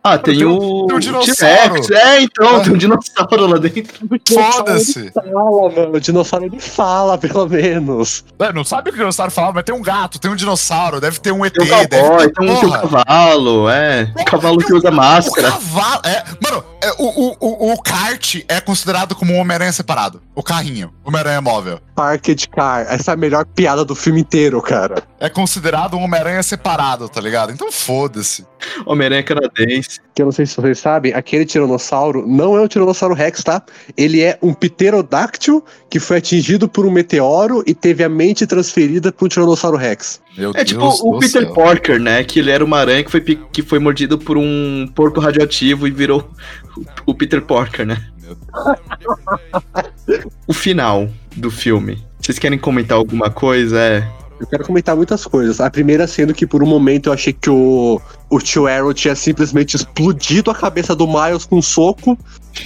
Ah, tem, tem um- o. tem um dinossauro. T-Rex. É, então, tem um dinossauro lá dentro. Foda-se. Fala, mano. O dinossauro ele fala, pelo menos. É, não sabe o que o dinossauro falava, mas tem um gato, tem um dinossauro, deve ter um ET, Tem um deve cowboy, ter. tem um, um cavalo, é. Porra, cavalo que o- usa O máscara. cavalo. É, mano, é, o, o, o, o kart é considerado como um Homem-Aranha separado. O carrinho. Homem-Aranha móvel. Parked Car. Essa é a melhor piada do filme inteiro, cara. É considerado um Homem-Aranha separado, tá ligado? Então foda-se. Homem-Aranha canadense. Que eu não sei se vocês sabem, aquele tiranossauro não é o Tiranossauro Rex, tá? Ele é um pterodáctil que foi atingido por um meteoro e teve a mente transferida para um Tiranossauro Rex. Meu É tipo Deus o do Peter céu. Parker, né? Que ele era uma aranha que foi, que foi mordido por um porco radioativo e virou o Peter Parker, né? O final do filme. Vocês querem comentar alguma coisa? É. Eu quero comentar muitas coisas. A primeira sendo que por um momento eu achei que o, o tio Arrow tinha simplesmente explodido a cabeça do Miles com um soco.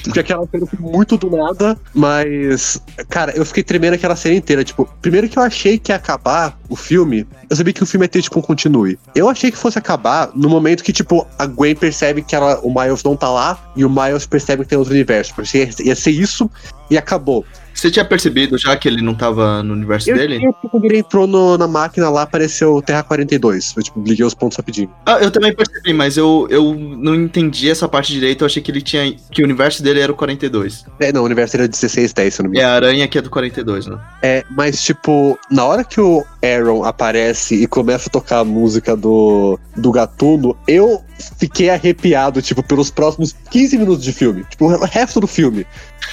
Porque aquela cena foi muito do nada. Mas, cara, eu fiquei tremendo aquela cena inteira. Tipo, primeiro que eu achei que ia acabar o filme. Eu sabia que o filme ia ter, tipo, um continue. Eu achei que fosse acabar no momento que, tipo, a Gwen percebe que ela, o Miles não tá lá. E o Miles percebe que tem outro universo. Porque ia, ser isso e acabou. Você tinha percebido já que ele não tava no universo Eu, dele? eu, quando ele entrou no- na máquina lá, apareceu Terra 42. Eu, tipo, liguei os pontos rapidinho. Ah, eu também percebi, mas eu, eu não entendi essa parte direito. Eu achei que ele tinha. que o universo dele era o 42. É, não, o universo era 16, 10, se eu não me É engano. a aranha que é do 42, né? É, mas, tipo, na hora que o Aaron aparece e começa a tocar a música do, do Gatuno, eu fiquei arrepiado, tipo, pelos próximos 15 minutos de filme. Tipo, o resto do filme.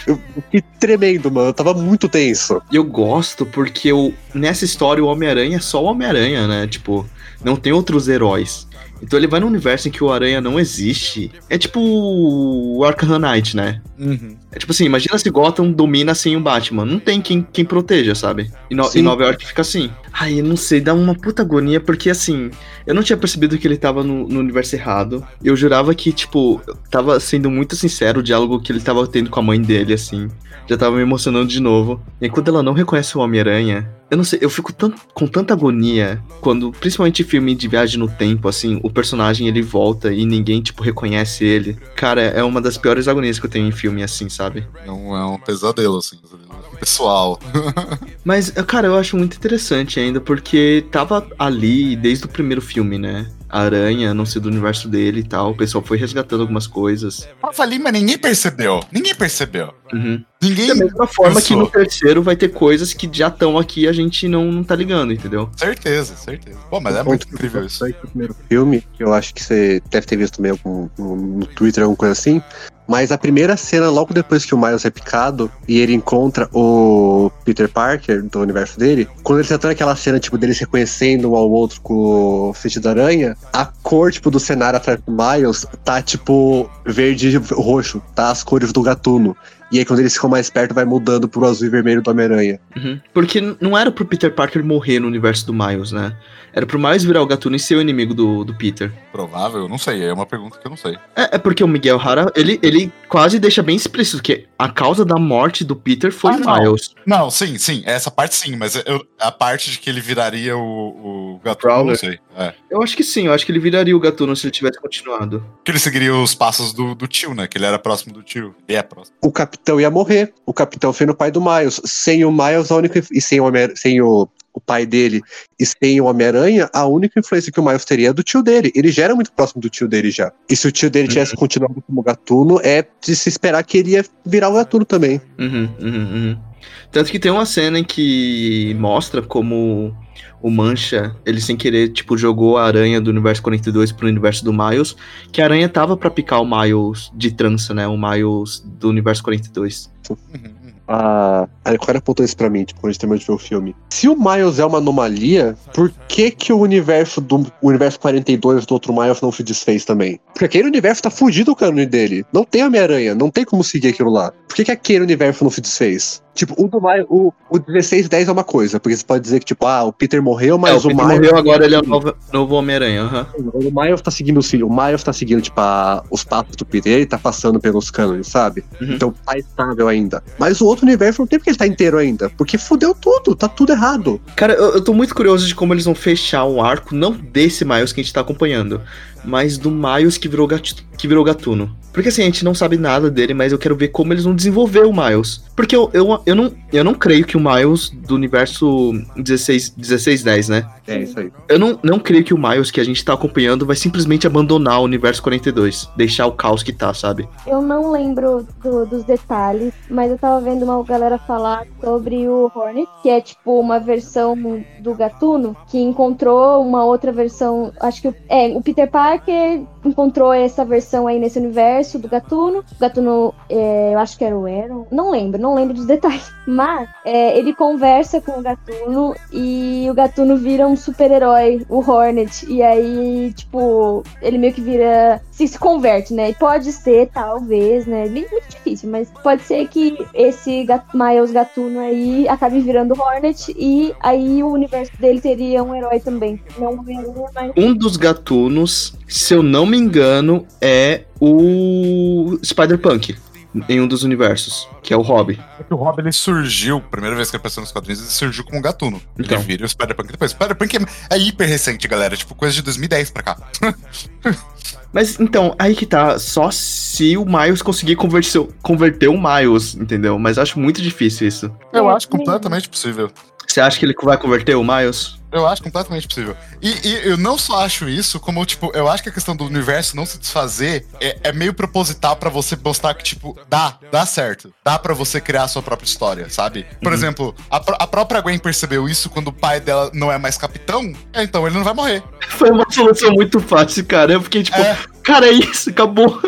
Eu fiquei tremendo, mano. Eu tava muito tenso. E eu gosto porque eu, nessa história o Homem-Aranha é só o Homem-Aranha, né? Tipo, não tem outros heróis. Então ele vai num universo em que o Aranha não existe. É tipo o Arkham Knight, né? Uhum. É tipo assim, imagina se Gotham domina sem o Batman. Não tem quem, quem proteja, sabe? E, no, e Nova York fica assim. Ai, eu não sei, dá uma puta agonia, porque assim, eu não tinha percebido que ele tava no, no universo errado. Eu jurava que, tipo, tava sendo muito sincero o diálogo que ele tava tendo com a mãe dele, assim. Já tava me emocionando de novo. E quando ela não reconhece o Homem-Aranha, eu não sei, eu fico com tanta agonia quando, principalmente filme de viagem no tempo, assim, o personagem ele volta e ninguém, tipo, reconhece ele. Cara, é uma das piores agonias que eu tenho em filme, assim, sabe? É um, é um pesadelo, assim. Pessoal. Mas, cara, eu acho muito interessante ainda, porque tava ali desde o primeiro filme, né? A aranha não ser do universo dele e tal. O pessoal foi resgatando algumas coisas. Tava ali, mas ninguém percebeu. Ninguém percebeu. Uhum. Ninguém. Da mesma forma que pensou. no terceiro vai ter coisas que já estão aqui e a gente não, não tá ligando, entendeu? Certeza, certeza. Pô, mas é muito incrível isso. Aí, o primeiro filme, que eu acho que você deve ter visto também algum, no, no Twitter, alguma coisa assim. Mas a primeira cena, logo depois que o Miles é picado e ele encontra o Peter Parker do universo dele, quando ele tá tendo aquela cena, tipo, deles reconhecendo um ao outro com o feitiço da aranha, a cor, tipo, do cenário atrás do Miles tá, tipo, verde e roxo, tá? As cores do gatuno. E aí, quando eles ficam mais perto, vai mudando pro azul e vermelho do Homem-Aranha. Uhum. Porque não era pro Peter Parker morrer no universo do Miles, né? Era pro Miles virar o gatuno e ser o inimigo do, do Peter. Provável? Não sei. É uma pergunta que eu não sei. É, é porque o Miguel Hara, ele, ele quase deixa bem explícito que a causa da morte do Peter foi Ah, o não. Miles. Não, sim, sim. Essa parte sim, mas eu- a parte de que ele viraria o, o gato, eu não Prowler. sei. É. Eu acho que sim, eu acho que ele viraria o gatuno se ele tivesse continuado. Que ele seguiria os passos do, do tio, né? Que ele era próximo do tio. Ele é próximo. o capitão ia morrer. O capitão sendo o pai do Miles. Sem o Miles, a única. E sem o, sem o, o pai dele e sem o Homem-Aranha, a única influência que o Miles teria é do tio dele. Ele já era muito próximo do tio dele já. E se o tio dele tivesse continuado como gatuno, é de se esperar que ele ia virar o gatuno também. Uhum, uhum, uhum. Tanto que tem uma cena em que mostra como o Mancha, ele sem querer, tipo, jogou a aranha do universo 42 pro universo do Miles, que a aranha tava pra picar o Miles de trança, né? O Miles do universo 42. Uhum, uhum. A, a Nicole apontou isso pra mim, tipo, quando a gente terminou de ver o filme. Se o Miles é uma anomalia, por que que o universo do o universo 42 do outro Miles não se desfez também? Porque aquele universo tá fugido do cânone dele. Não tem Homem-Aranha, não tem como seguir aquilo lá. Por que que aquele universo não se desfez? Tipo, o do Miles, o, o 1610 é uma coisa, porque você pode dizer que, tipo, ah, o Peter morreu, É, mas o o, Peter Miles. morreu agora, ele é o novo, novo Homem-Aranha, aham. O Miles tá seguindo o o Miles tá seguindo, tipo, a- os passos do Peter, ele tá passando pelos cânones, sabe? Uhum. Então tá estável ainda. Mas o outro universo não tem porque ele tá inteiro ainda. Porque fudeu tudo, tá tudo errado. Cara, eu, eu tô muito curioso de como eles vão fechar o arco, não desse Miles que a gente tá acompanhando, mas do Miles que virou, que virou gatuno. Porque assim, a gente não sabe nada dele, mas eu quero ver como eles vão desenvolver o Miles. Porque eu, eu, eu, não, eu não creio que o Miles do universo 16, 1610, né? É isso aí. Eu não, não creio que o Miles que a gente tá acompanhando vai simplesmente abandonar o universo 42. Deixar o caos que tá, sabe? Eu não lembro do- dos detalhes, mas eu tava vendo uma galera falar sobre o Hornet, que é tipo uma versão do Gatuno, que encontrou uma outra versão. Acho que o- é, o Peter Parker encontrou essa versão aí nesse universo do Gatuno. O Gatuno, é, eu acho que era o Aaron. Não lembro, não lembro dos detalhes. Mas é, ele conversa com o Gatuno e o Gatuno vira um super-herói, o Hornet. E aí, tipo, ele meio que vira. Se, se converte, né? Pode ser, talvez, né? Muito difícil, mas pode ser que esse Miles Gatuno aí acabe virando Hornet e aí o universo dele teria um herói também. Não um mas. Um dos gatunos, se eu não me engano, é o Spider-Punk. Em um dos universos, que é o Hobby. É que o Rob ele surgiu, primeira vez que ele apareceu nos quadrinhos, ele surgiu como gatuno. Então. Ele vira o Spider-Punk depois. Spider-Punk é, é hiper recente, galera. Tipo, coisa de 2010 pra cá. Mas então, aí que tá, só se o Miles conseguir converter, converter o Miles, entendeu? Mas acho muito difícil isso. Eu acho completamente possível. Você acha que ele vai converter o Miles? Eu acho completamente possível. E, e eu não só acho isso, como, tipo, eu acho que a questão do universo não se desfazer é, é meio proposital pra você mostrar que, tipo, dá, dá certo. Dá pra você criar a sua própria história, sabe? Por exemplo, a, a própria Gwen percebeu isso quando o pai dela não é mais capitão, é, então ele não vai morrer. Foi uma solução muito fácil, cara. Eu fiquei tipo, É. cara, é isso, acabou.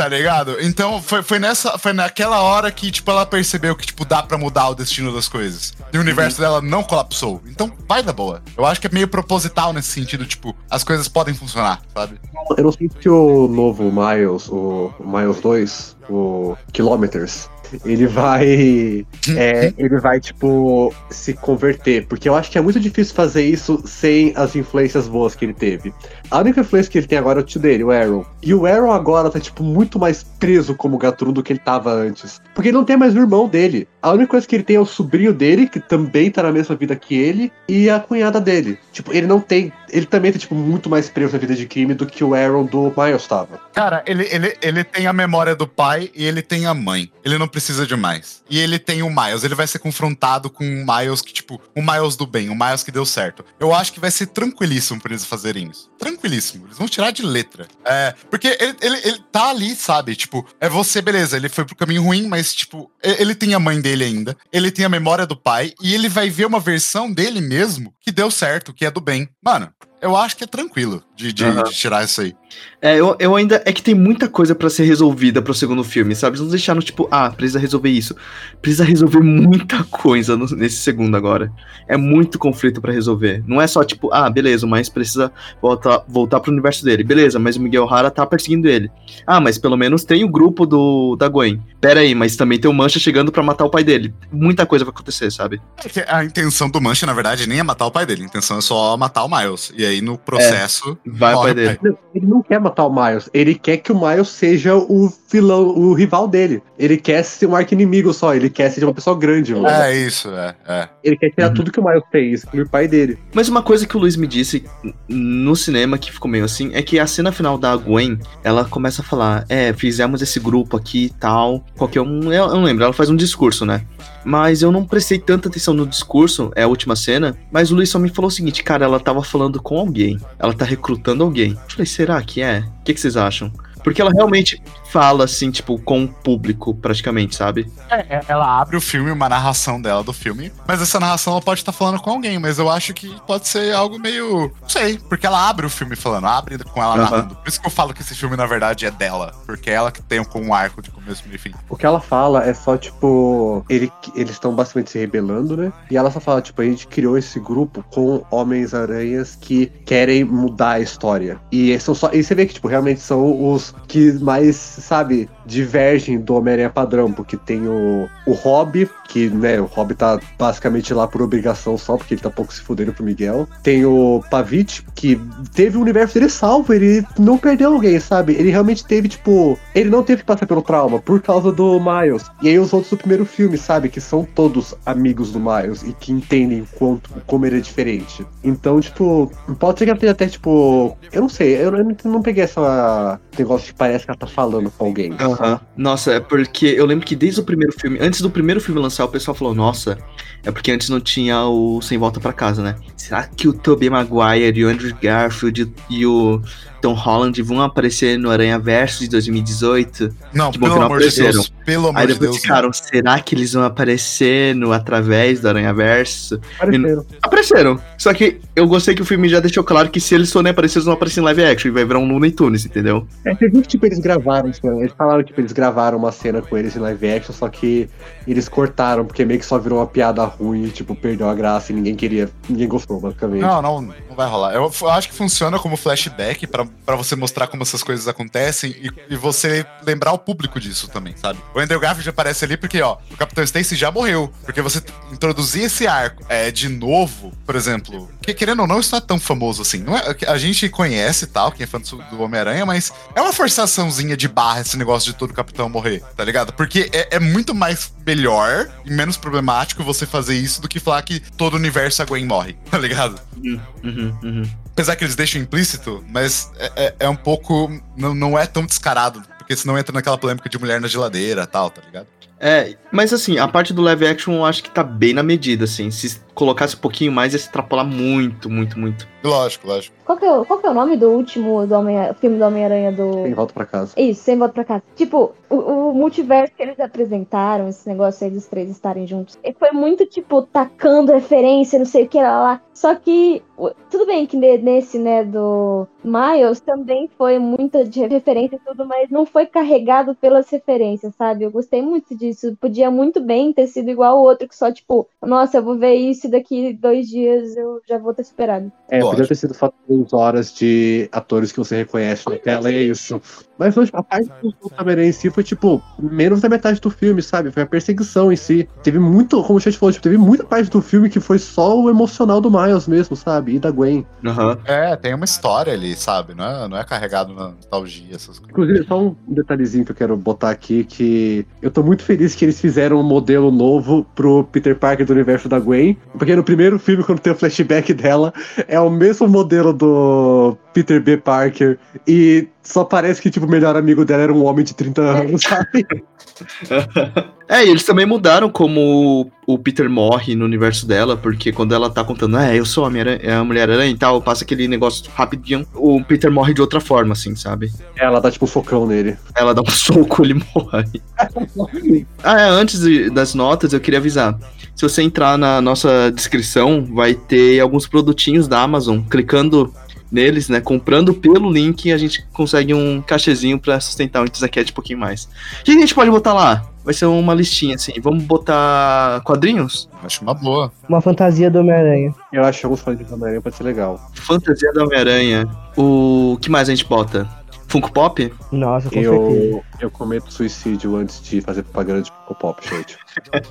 Tá ligado? Então foi, foi nessa. Foi naquela hora que, tipo, ela percebeu que, tipo, dá pra mudar o destino das coisas. E o universo dela não colapsou. Então vai da boa. Eu acho que é meio proposital nesse sentido, tipo, as coisas podem funcionar, sabe? Eu não sei se o novo Miles, o Miles 2, o Kilometers, ele vai. é, ele vai, tipo, se converter. Porque eu acho que é muito difícil fazer isso sem as influências boas que ele teve. A única influência que ele tem agora é o tio dele, o Aaron. E o Aaron agora tá, tipo, muito mais preso como Gatuno do que ele tava antes. Porque ele não tem mais o irmão dele. A única coisa que ele tem é o sobrinho dele, que também tá na mesma vida que ele, e a cunhada dele. Tipo, ele não tem. Ele também tá, tipo, muito mais preso na vida de crime do que o Aaron do Miles tava. Cara, ele, ele, ele tem a memória do pai e ele tem a mãe. Ele não precisa de mais. E ele tem o Miles. Ele vai ser confrontado com um Miles que, tipo, o Miles do bem, o Miles que deu certo. Eu acho que vai ser tranquilíssimo pra eles fazerem isso. Tranquilíssimo. Eles vão tirar de letra. É, porque ele, ele, ele tá ali, sabe? Tipo, é você, beleza. Ele foi pro caminho ruim, mas, tipo, ele tem a mãe dele ainda. Ele tem a memória do pai. E ele vai ver uma versão dele mesmo que deu certo, que é do bem. Mano, eu acho que é tranquilo de, de- Aham. de tirar isso aí. É, eu, eu ainda. É que tem muita coisa pra ser resolvida pro segundo filme, sabe? Eles não deixaram, tipo, ah, precisa resolver isso. Precisa resolver muita coisa no- nesse segundo agora. É muito conflito pra resolver. Não é só, tipo, ah, beleza, mas precisa voltar, voltar pro universo dele. Beleza, mas o Miguel Hara tá perseguindo ele. Ah, mas pelo menos tem o grupo do da Gwen. Pera aí, mas também tem o Mancha chegando pra matar o pai dele. Muita coisa vai acontecer, sabe? É a intenção do Mancha, na verdade, nem é matar o pai dele. A intenção é só matar o Miles. E aí, no processo. Vai morre pai dele. Ele não quer matar o Miles, ele quer que o Miles seja o vilão, o rival dele. Ele quer ser um arco-inimigo só, ele quer ser uma pessoa grande, mano. É isso, é. é. Ele quer tirar Uhum. tudo que o Miles fez, incluir o pai dele. Mas uma coisa que o Luiz me disse no cinema que ficou meio assim é que a cena final da Gwen, ela começa a falar: É, fizemos esse grupo aqui e tal. Qualquer um. Eu eu não lembro, ela faz um discurso, né? Mas eu não prestei tanta atenção no discurso, é a última cena. Mas o Luiz só me falou o seguinte: Cara, ela tava falando com alguém. Ela tá recrutando alguém. Eu falei: Será que é? O que, que vocês acham? Porque ela realmente fala assim, tipo, com o público, praticamente, sabe? É, ela abre o filme, uma narração dela do filme, mas essa narração ela pode estar falando com alguém, mas eu acho que pode ser algo meio. Não sei, porque ela abre o filme falando, abre com ela Aham. narrando. Por isso que eu falo que esse filme, na verdade, é dela, porque é ela que tem com um arco de começo, meio e fim. O que ela fala é só, tipo, ele, eles estão basicamente se rebelando, né? E ela só fala, tipo, a gente criou esse grupo com Homens-Aranhas que querem mudar a história. E são só. E você vê que, tipo, realmente são os que mais, sabe, divergem do Homem-Aranha padrão, porque tem o, o Hobby, que, né, o Hobby tá basicamente lá por obrigação só, porque ele tá pouco se fudendo pro Miguel. Tem o Pavit, que teve o universo dele salvo, ele não perdeu alguém, sabe? Ele realmente teve, tipo, ele não teve que passar pelo trauma por causa do Miles. E aí os outros do primeiro filme, sabe? Que são todos amigos do Miles e que entendem quanto, como ele é diferente. Então, tipo, pode ser que ela tenha até, tipo. Eu não sei, eu não, eu não peguei essa negócio que parece que ela tá falando com alguém. Aham. Nossa, é porque eu lembro que desde o primeiro filme, antes do primeiro filme lançar, o pessoal falou, nossa, é porque antes não tinha o Sem Volta Pra Casa, né? Será que o Tobey Maguire e o Andrew Garfield e o Tom Holland vão aparecer no Aranha Verso de 2018? Não, Que bom pelo que não amor de apareceram. Deus. Pelo amor Aí de depois Deus. ficaram, será que eles vão aparecer no através do Aranha Verso? Pareceram. Apareceram. Só que eu gostei que o filme já deixou claro que se eles forem aparecer, eles vão aparecer em live action e vai virar um Looney Tunes, entendeu? É, você viu que tipo, eles gravaram, tipo, eles falaram que tipo, eles gravaram uma cena com eles em live action, só que eles cortaram, porque meio que só virou uma piada ruim, e, tipo, perdeu a graça e ninguém queria, ninguém gostou, basicamente. Não, não, não vai rolar. Eu, eu acho que funciona como flashback pra pra você mostrar como essas coisas acontecem e, e você lembrar o público disso também, sabe? O Andrew Garfield aparece ali porque, ó, o Capitão Stacy já morreu. Porque você introduzir esse arco é, de novo, por exemplo, que querendo ou não, isso não é tão famoso assim. É, a gente conhece tal, quem é fã do, do Homem-Aranha, mas é uma forçaçãozinha de barra esse negócio de todo Capitão morrer, tá ligado? Porque é, é muito mais melhor e menos problemático você fazer isso do que falar que todo o universo a Gwen morre, tá ligado? Uhum, uhum, uhum. Apesar que eles deixam implícito, mas é, é- é um pouco. Não, não é tão descarado, porque senão entra naquela polêmica de mulher na geladeira tal, tá ligado? É, mas assim, a parte do live action eu acho que tá bem na medida, assim. Se colocasse um pouquinho mais, ia se extrapolar muito, muito, muito. Lógico, lógico. Qual que, é, o- qual que é o nome do último do Homem filme do Homem-Aranha do. Sem volta pra casa. Isso, sem volta pra casa. Tipo, o, o multiverso que eles apresentaram, esse negócio aí dos três estarem juntos, foi muito, tipo, tacando referência, não sei o que lá, lá. Só que, tudo bem que ne- nesse, né, do Miles também foi muita de referência e tudo, mas não foi carregado pelas referências, sabe? Eu gostei muito disso. Podia muito bem ter sido igual o outro, que só, tipo, nossa, eu vou ver isso e daqui dois dias eu já vou ter superado. É, Lógico. podia ter sido fato de duas horas de atores que você reconhece na tela, e é isso. Mas hoje, a parte do Homem-Aranha em si foi, tipo, menos da metade do filme, sabe? Foi a perseguição em si. Teve muito, como o Chat falou, tipo, teve muita parte do filme que foi só o emocional do Miles mesmo, sabe? E da Gwen. Aham. É, tem uma história ali, sabe? Não é, não é carregado na nostalgia, essas coisas. Inclusive, só um detalhezinho que eu quero botar aqui, que eu tô muito feliz que eles fizeram um modelo novo pro Peter Parker do universo da Gwen, porque no primeiro filme, quando tem o flashback dela, é o mesmo modelo do Peter B. Parker, e só parece que, tipo, o melhor amigo dela era um homem de 30 anos, sabe? É, e eles também mudaram como o Peter morre no universo dela, porque quando ela tá contando, é, eu sou a, minha a Mulher-Aranha e tal, passa aquele negócio rapidinho, o Peter morre de outra forma, assim, sabe? Ela dá, tipo, um socão nele. Ela dá um soco, ele morre. ah, é, antes das notas, eu queria avisar. Se você entrar na nossa descrição, vai ter alguns produtinhos da Amazon. Clicando neles, né? Comprando pelo link, a gente consegue um cachezinho pra sustentar o Intizacat um pouquinho mais. O que a gente pode botar lá? Vai ser uma listinha, assim. Vamos botar quadrinhos? Acho uma boa. Uma fantasia do Homem-Aranha. Eu acho que alguns fãs de Homem-Aranha pode ser legal. Fantasia da Homem-Aranha. O que mais a gente bota? Funko Pop? Nossa, com certeza. Eu, eu cometo suicídio antes de fazer propaganda de Coco Pop, gente.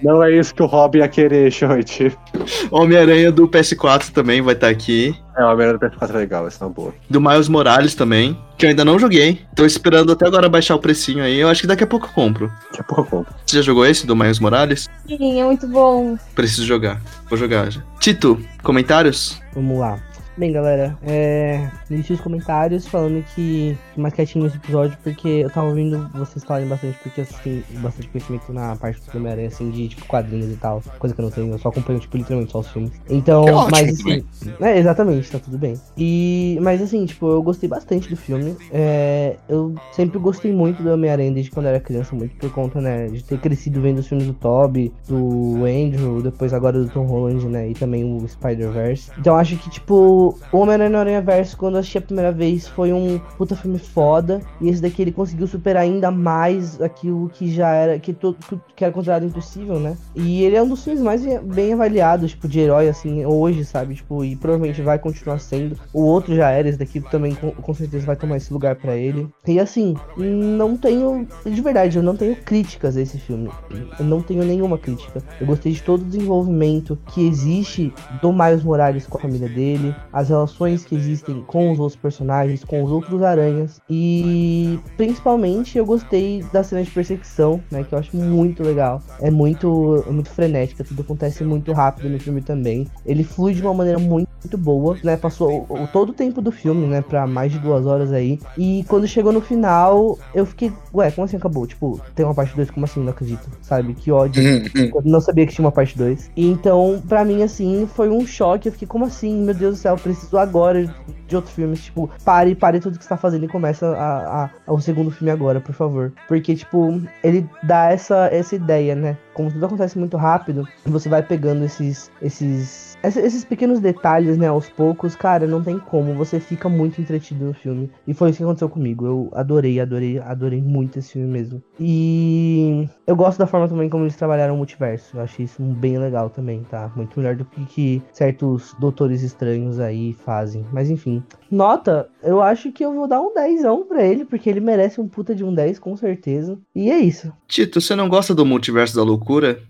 Não é isso que o Rob ia querer, gente. Homem-Aranha do PS4 também vai estar aqui. É, o Homem-Aranha do PS4 é legal, essa é uma boa. Do Miles Morales também, que eu ainda não joguei. Tô esperando até agora baixar o precinho aí. Eu acho que daqui a pouco eu compro. Daqui a pouco eu compro. Você já jogou esse do Miles Morales? Sim, é muito bom. Preciso jogar. Vou jogar já. Tito, comentários? Vamos lá. Bem, galera, é. Deixe os comentários falando que mais quietinho nesse episódio, porque eu tava ouvindo vocês falarem bastante, porque eu assisti bastante conhecimento na parte do Homem-Aranha, assim, de tipo quadrinhos e tal. Coisa que eu não tenho, eu só acompanho, tipo, literalmente só os filmes. Então, ótimo mas também. assim. É, exatamente, tá tudo bem. E. Mas assim, tipo, eu gostei bastante do filme. É, eu sempre gostei muito do Homem-Aranha desde quando eu era criança, muito por conta, né, de ter crescido vendo os filmes do Toby, do Andrew, depois agora do Tom Holland, né, e também o Spider-Verse. Então acho que, tipo, o Homem-Aranha no Aranha-Verse, quando eu assisti a primeira vez, foi um puta filme foda. E esse daqui ele conseguiu superar ainda mais aquilo que já era, que, to- que era considerado impossível, né? E ele é um dos filmes mais bem avaliados, tipo, de herói, assim, hoje, sabe? Tipo, e provavelmente vai continuar sendo. O outro já era, esse daqui também com, com certeza vai tomar esse lugar pra ele. E assim, não tenho, de verdade, eu não tenho críticas a esse filme. Eu não tenho nenhuma crítica. Eu gostei de todo o desenvolvimento que existe do Miles Morales com a família dele, as relações que existem com os outros personagens, com os outros aranhas. E principalmente eu gostei da cena de perseguição, né? Que eu acho muito legal. É muito, é muito frenética, tudo acontece muito rápido no filme também. Ele flui de uma maneira muito, muito boa, né? Passou o, o- todo o tempo do filme, né? Pra mais de duas horas aí. E quando chegou no final, eu fiquei, ué, como assim acabou? Tipo, tem uma parte 2, como assim? Não acredito, sabe? Que ódio. Eu não sabia que tinha uma parte 2. Então, pra mim, assim, foi um choque. Eu fiquei, como assim? Meu Deus do céu, preciso agora de outros filmes. Tipo, pare, pare tudo que você tá fazendo e começa a, a- o segundo filme agora, por favor. Porque, tipo, ele dá essa, essa ideia, né? Como tudo acontece muito rápido, você vai pegando esses, esses, esse- esses pequenos detalhes, né, aos poucos, cara, não tem como. Você fica muito entretido no filme. E foi isso que aconteceu comigo. Eu adorei, adorei, adorei muito esse filme mesmo. E eu gosto da forma também como eles trabalharam o multiverso. Eu achei isso bem legal também, tá? Muito melhor do que, que certos doutores estranhos aí fazem. Mas enfim. Nota, eu acho que eu vou dar um 10 pra ele, porque ele merece um puta de um 10, com certeza. E é isso. Tito, você não gosta do multiverso da loucura?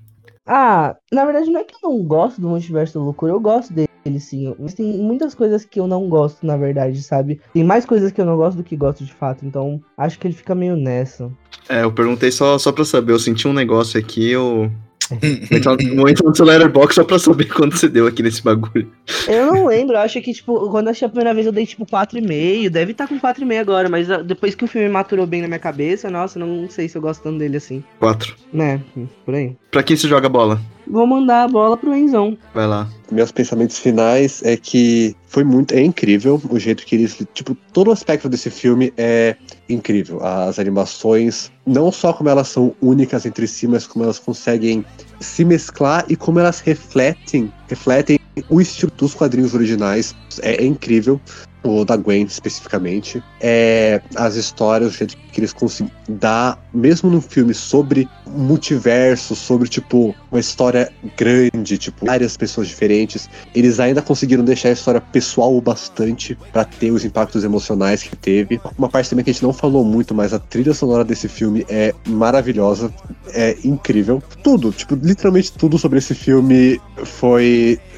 Ah, na verdade não é que eu não gosto do Multiverso da Loucura, eu gosto dele sim. Mas tem muitas coisas que eu não gosto, na verdade, sabe? Tem mais coisas que eu não gosto do que gosto de fato, então acho que ele fica meio nessa. É, eu perguntei só, só pra saber. Eu senti um negócio aqui, eu. Vou entrar no- Vou entrar no seu letterbox só pra saber quanto você deu aqui nesse bagulho. Eu não lembro, eu acho que, tipo, quando eu achei a primeira vez eu dei, tipo, 4,5. Deve estar com 4,5 agora, mas ah, depois que o filme maturou bem na minha cabeça, nossa, não sei se eu gosto tanto dele assim. Quatro. Né, por aí. Pra quem você joga bola? Vou mandar a bola pro Enzão. Vai lá. Meus pensamentos finais é que foi muito. É incrível o jeito que eles. Tipo, todo o aspecto desse filme é incrível. As animações, não só como elas são únicas entre si, mas como elas conseguem se mesclar e como elas refletem refletem o estilo dos quadrinhos originais. É, é incrível. O da Gwen especificamente. É, as histórias, o jeito que eles conseguem dar, mesmo num filme sobre multiverso, sobre tipo uma história grande, tipo várias pessoas diferentes, eles ainda conseguiram deixar a história pessoal o bastante para ter os impactos emocionais que teve. Uma parte também que a gente não falou muito, mas a trilha sonora desse filme é maravilhosa, é incrível. Tudo, tipo, literalmente tudo sobre esse filme foi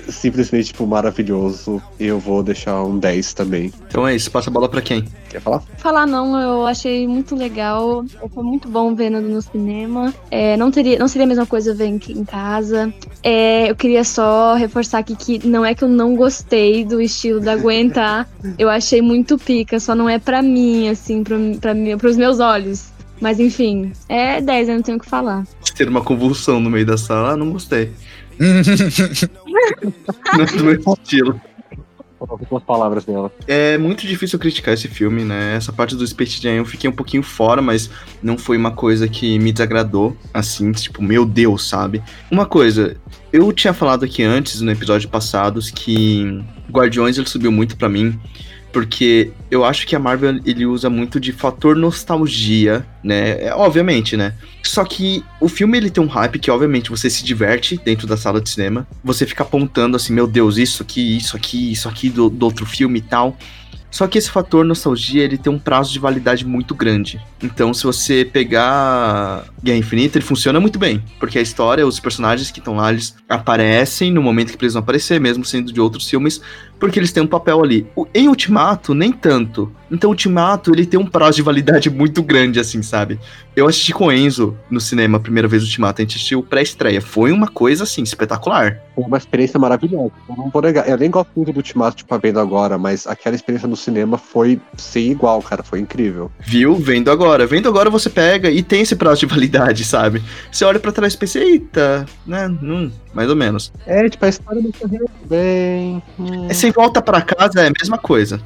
simplesmente, tipo, maravilhoso. E eu vou deixar um 10 também. Então é isso, passa a bola pra quem? Quer falar? Falar não, eu achei muito legal. Foi muito bom vendo no cinema. É, não, teria, não seria a mesma coisa ver em, em casa. É, eu queria só reforçar aqui que não é que eu não gostei do estilo da Gwen, tá? Eu achei muito pica, só não é pra mim, assim, pra, pra mim, pros meus olhos. Mas enfim, é 10, eu não tenho o que falar. Ter uma convulsão no meio da sala, não gostei. é do meu estilo. Algumas palavras dela. É muito difícil criticar esse filme, né? Essa parte do Space Jam eu fiquei um pouquinho fora, mas não foi uma coisa que me desagradou, assim, tipo, meu Deus, sabe? Uma coisa, eu tinha falado aqui antes, no episódio passados, que Guardiões ele subiu muito pra mim, porque eu acho que a Marvel ele usa muito de fator nostalgia, né? É, obviamente, né? Só que o filme ele tem um hype que obviamente você se diverte dentro da sala de cinema, você fica apontando assim, meu Deus, isso aqui, isso aqui, isso aqui do, do outro filme e tal. Só que esse fator nostalgia, ele tem um prazo de validade muito grande. Então, se você pegar Guerra Infinita, ele funciona muito bem. Porque a história, os personagens que estão lá, eles aparecem no momento que precisam aparecer, mesmo sendo de outros filmes, porque eles têm um papel ali. O- Em Ultimato, nem tanto. Então, Ultimato, ele tem um prazo de validade muito grande, assim, sabe? Eu assisti com o Enzo no cinema a primeira vez Ultimato, a gente assistiu pré-estreia. Foi uma coisa, assim, espetacular. Foi uma experiência maravilhosa. Eu não vou negar. Eu nem gosto muito do Ultimato, tipo, vendo agora, mas aquela experiência no cinema foi sem igual, cara. Foi incrível. Viu? Vendo agora. Vendo agora você pega e tem esse prazo de validade, sabe? Você olha pra trás e pensa, eita, né? Hum, mais ou menos. É, tipo, a história não correu bem. hum. É, Sem volta pra casa é a mesma coisa.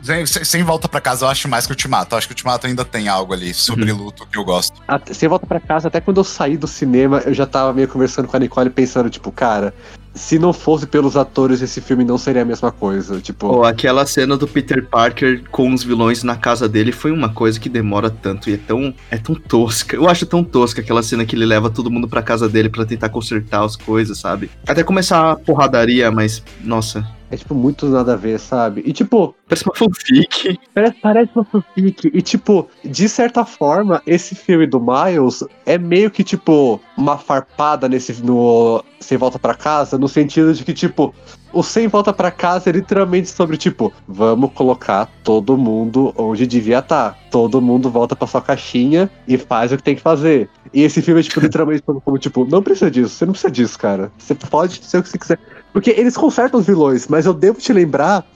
Sem, sem- sem volta pra casa, eu acho mais que o Ultimato. Eu acho que o Ultimato ainda tem algo ali sobre luto que eu gosto. Até- Você volta pra casa, até quando eu saí do cinema, eu já tava meio conversando com a Nicole pensando, tipo, cara, se não fosse pelos atores, esse filme não seria a mesma coisa. Tipo, Pô, aquela cena do Peter Parker com os vilões na casa dele foi uma coisa que demora tanto e é tão, é tão tosca. Eu acho tão tosca aquela cena que ele leva todo mundo pra casa dele pra tentar consertar as coisas, sabe? Até começar a porradaria, mas, nossa, é tipo muito nada a ver, sabe? E tipo, parece uma fanfic. parece, parece uma fanfic. E tipo, de certa forma, esse filme do Miles é meio que tipo uma farpada nesse no Sem Volta Pra Casa, no sentido de que, tipo, o Sem Volta Pra Casa é literalmente sobre, tipo, vamos colocar todo mundo onde devia estar. Todo mundo volta pra sua caixinha e faz o que tem que fazer. E esse filme é, tipo, literalmente como, tipo, não precisa disso, você não precisa disso, cara. Você pode ser o que você quiser. Porque eles consertam os vilões, mas eu devo te lembrar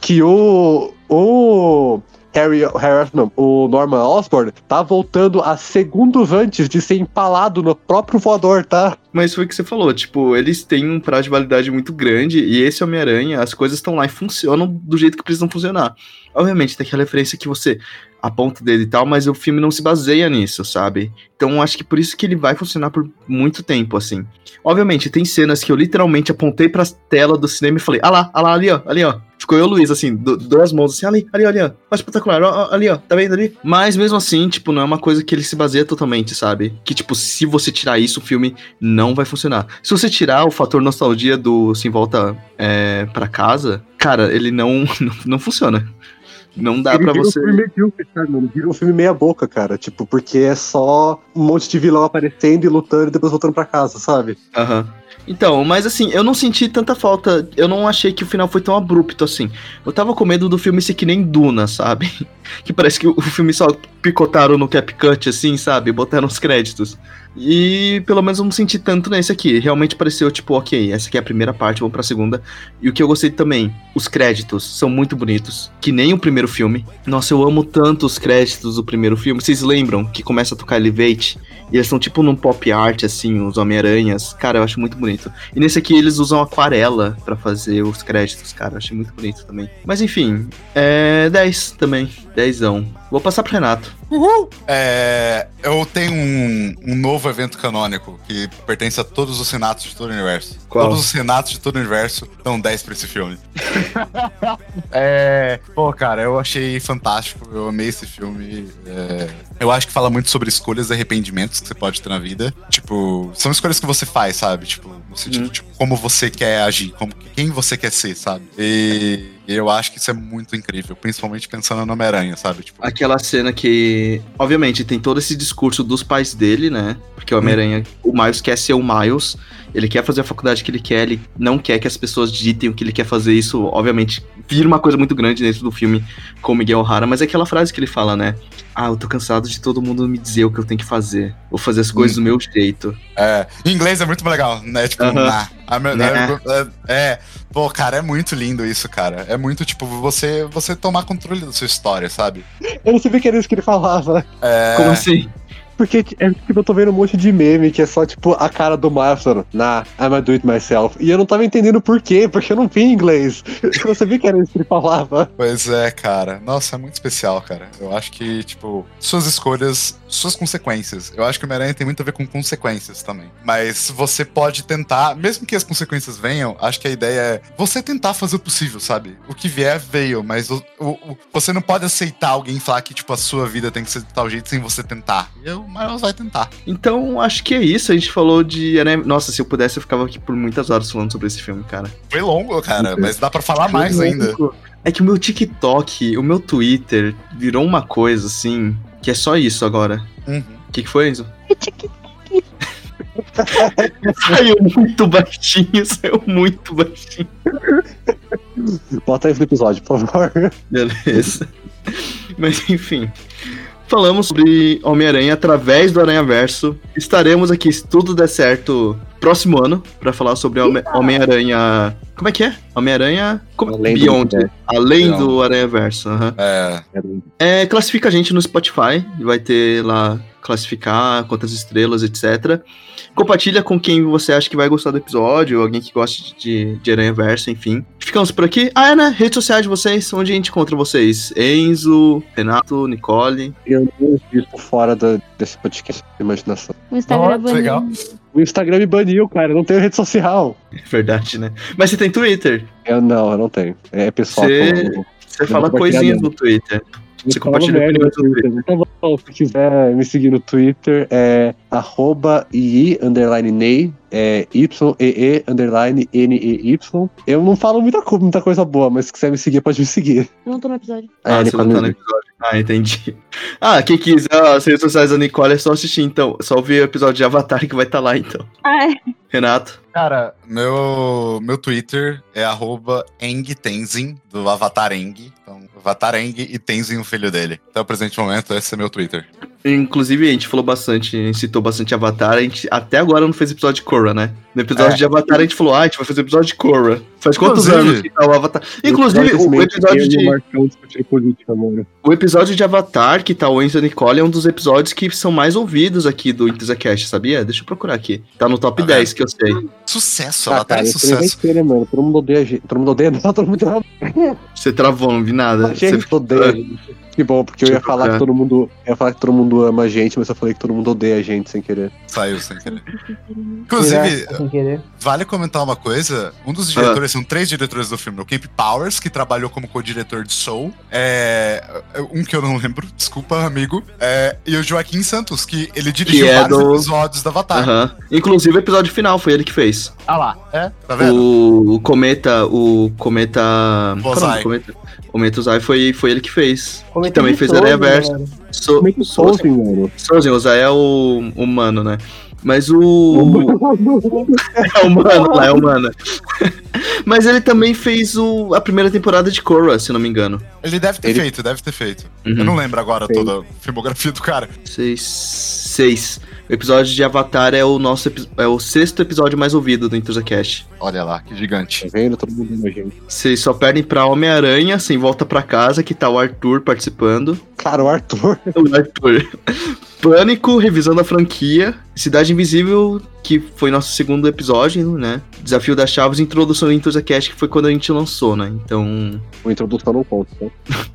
que o. O. Harry, Harry não, o Norman Osborn tá voltando a segundos antes de ser empalado no próprio voador, tá? Mas foi o que você falou, tipo, eles têm um prazo de validade muito grande e esse Homem-Aranha, as coisas estão lá e funcionam do jeito que precisam funcionar. Obviamente, tem aquela referência que você aponta dele e tal, mas o filme não se baseia nisso, sabe? Então acho que por isso que ele vai funcionar por muito tempo, assim. Obviamente, tem cenas que eu literalmente apontei pra tela do cinema e falei, ah lá, ah lá, ali ó, ali ó. Ficou eu e o Luiz, assim, do- duas mãos assim, ali, ali, ali, ó. Ó, espetacular, ó, ó, ali, ó, tá vendo ali? Mas mesmo assim, tipo, não é uma coisa que ele se baseia totalmente, sabe? Que, tipo, se você tirar isso, o filme não vai funcionar. Se você tirar o fator nostalgia do Sem Volta é, pra Casa, cara, ele não, não, não funciona. Não dá vira você. um filme medíocre, sabe, mano? Vira um filme meia boca, cara. Tipo, porque é só um monte de vilão aparecendo e lutando e depois voltando pra casa, sabe? Aham. Então, mas assim, eu não senti tanta falta. Eu não achei que o final foi tão abrupto assim. Eu tava com medo do filme ser que nem Duna, sabe? Que parece que o filme só picotaram no cap cut, assim, sabe? Botaram os créditos. E pelo menos eu não senti tanto nesse aqui. Realmente pareceu tipo, ok, essa aqui é a primeira parte, vamos pra segunda. E o que eu gostei também, os créditos são muito bonitos. Que nem o primeiro filme. Nossa, eu amo tanto os créditos do primeiro filme. Vocês lembram que começa a tocar Elevate? E eles são tipo num pop art, assim, os Homem-Aranhas. Cara, eu acho muito bonito. E nesse aqui eles usam aquarela pra fazer os créditos, cara. Eu achei muito bonito também. Mas enfim, é 10 também. 10. Vou passar pro Renato. É, eu tenho um, um novo evento canônico que pertence a todos os senatos de todo o universo. Qual? Todos os senatos de todo o universo dão 10 pra esse filme. é, pô, cara, eu achei fantástico. Eu amei esse filme. é, eu acho que fala muito sobre escolhas e arrependimentos que você pode ter na vida. Tipo, são escolhas que você faz, sabe? Tipo, no sentido, Uhum. tipo, como você quer agir, como, quem você quer ser, sabe? E, e eu acho que isso é muito incrível, principalmente pensando no Homem-Aranha, sabe? Tipo, Aquela cena que, obviamente, tem todo esse discurso dos pais dele, né? Porque o Homem-Aranha, o Miles quer ser o Miles, ele quer fazer a faculdade que ele quer, ele não quer que as pessoas ditem o que ele quer fazer. Isso, obviamente, vira uma coisa muito grande dentro do filme com o Miguel O'Hara, mas é aquela frase que ele fala, né? Ah, eu tô cansado de todo mundo me dizer o que eu tenho que fazer. Vou fazer as coisas do meu jeito. É, em inglês é muito legal, né? Tipo, nah. A me- Né? é, é, pô, cara, é muito lindo isso, cara. É muito, tipo, você, você tomar controle da sua história, sabe? Eu não sabia que era isso que ele falava. É, Como assim? Porque é, tipo, eu tô vendo um monte de meme que é só, tipo, a cara do falando, nah, I'm do it myself. E eu não tava entendendo por quê, porque eu não vi inglês. Eu não sabia que era isso que ele falava. Pois é, cara. Nossa, é muito especial, cara. Eu acho que, tipo, suas escolhas, suas consequências. Eu acho que o Homem-Aranha tem muito a ver com consequências também. Mas você pode tentar, mesmo que as consequências venham, acho que a ideia é você tentar fazer o possível, sabe? O que vier, veio, mas o, o- o- você não pode aceitar alguém falar que, tipo, a sua vida tem que ser de tal jeito sem você tentar. E o Miles vai tentar. Então, acho que é isso. A gente falou de. Nossa, se eu pudesse, eu ficava aqui por muitas horas falando sobre esse filme, cara. Foi longo, cara, mas dá pra falar mais ainda. É que o meu TikTok, o meu Twitter, virou uma coisa assim, que é só isso agora. Uhum. O que, que foi, Enzo? saiu muito baixinho, saiu muito baixinho. Bota isso no episódio, por favor. Beleza. Mas enfim. Falamos sobre Homem-Aranha através do Aranha-Verso. Estaremos aqui, se tudo der certo, próximo ano, pra falar sobre Home- Homem-Aranha. Como é que é? Homem-Aranha. Como... Além do Beyond. universo. Além Beyond. do Aranha-Verso. aham. É, É, classifica a gente no Spotify, vai ter lá classificar quantas estrelas, etc. Compartilha com quem você acha que vai gostar do episódio, alguém que goste de, de Aranha Verso, enfim. Ficamos por aqui. Ah, é, né? Redes sociais de vocês, onde a gente encontra vocês? Enzo, Renato, Nicole. Eu não fora da- desse podcast de imaginação. O Instagram é Nossa, legal. bonito. O Instagram me baniu, cara. Eu não tenho rede social. É verdade, né? Mas você tem Twitter. Eu não, eu não tenho. É pessoal. Você- como- Você fala coisinhas no Twitter. Você compartilha no Twitter. Twitter. Então, bom, se quiser me seguir no Twitter, é arroba i underline ney, é y-e-e underline n-e-y. Eu não falo muita, muita coisa boa, mas se quiser me seguir, pode me seguir. Eu não tô no episódio. Ah, É, você não tá no episódio. Ah, entendi. Ah, quem quiser as redes sociais da Nicole é só assistir, então. Só ouvir o episódio de Avatar que vai estar lá, então. Ah, é. Renato. Cara, meu, meu Twitter é arroba engtenzin, do Avatar Eng. Então, Avatar Eng e Tenzin, o filho dele. Até o presente momento, esse é meu Twitter. Inclusive, a gente falou bastante, a gente citou bastante Avatar. A gente até agora não fez episódio de Korra, né? No episódio É. de Avatar, a gente falou, ah, a gente vai fazer episódio de Korra. Faz quantos Inclusive- anos que tá o Avatar? Inclusive, o episódio de. o episódio de Avatar, que tá o Enzo e Nicole, é um dos episódios que são mais ouvidos aqui do Intesacast, sabia? Deixa eu procurar aqui. Tá no top Tá 10, que eu sei. Sucesso, Ah, Avatar cara, é sucesso. né, mano? Todo mundo odeia a gente. Todo mundo odeia, não, todo mundo Você travou, não vi nada. A gente Você- odeia a gente. Que bom, porque eu ia eu falar que todo mundo. Eu ia falar que todo mundo ama a gente, mas eu falei que todo mundo odeia a gente sem querer. Saiu sem querer. Inclusive, Sem querer. vale comentar uma coisa. Um dos diretores, são três diretores do filme. O Cape Powers, que trabalhou como co-diretor de Soul. É, um que eu não lembro, desculpa, amigo. É, e o Joaquim Santos, que ele dirigiu Que é vários do- episódios da Avatar. Inclusive, o episódio final foi ele que fez. Ah lá, é? Tá vendo? O, o Cometa, o Cometa. É Cometa? O Cometa Ozai foi, foi ele que fez. É Que também fez Souza, Aranha Verso. mano. So, Como é que so, Sozen, mano? Sozinho, Ozai é o humano, né? Mas o. é humano, lá é humano. Mas ele também fez o, a primeira temporada de Korra, se não me engano. Ele deve ter Ele- feito, deve ter feito. Uhum. Eu não lembro agora Sei. toda a filmografia do cara. Seis. Seis. O episódio de Avatar é o nosso é o sexto episódio mais ouvido do Intrusa Olha lá, que gigante. Tá vendo? Todo mundo ama a gente. Vocês só perdem pra Homem-Aranha, sem volta pra casa, que tá o Arthur participando. Cara, o Arthur. O Arthur. Pânico, revisando a franquia. Cidade Invisível, que foi nosso segundo episódio, né? Desafio das Chaves, introdução Into the Cast, que foi quando a gente lançou, né? Então, O introdução não conta, né?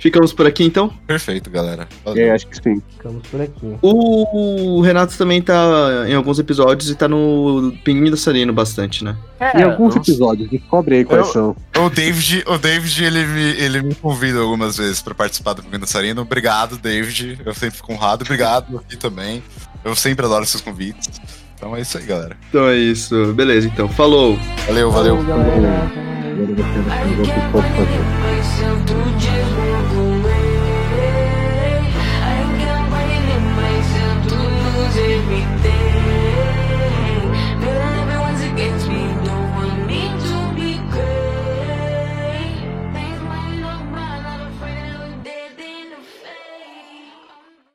ficamos por aqui então. Perfeito, galera. É, acho que sim. Ficamos por aqui. O Renato também tá em alguns episódios e tá no Pinguim do Sarino bastante, né? em alguns nossa. episódios, descobre aí quais Eu- são. O David, o David ele, me, ele me convida algumas vezes pra participar do Pinguim Dançarino. Obrigado, David. Eu sempre fico honrado. Obrigado aqui também. Eu sempre adoro seus convites. Então é isso aí, galera. Então é isso. Beleza, então. Falou! Valeu, valeu. Falou, galera.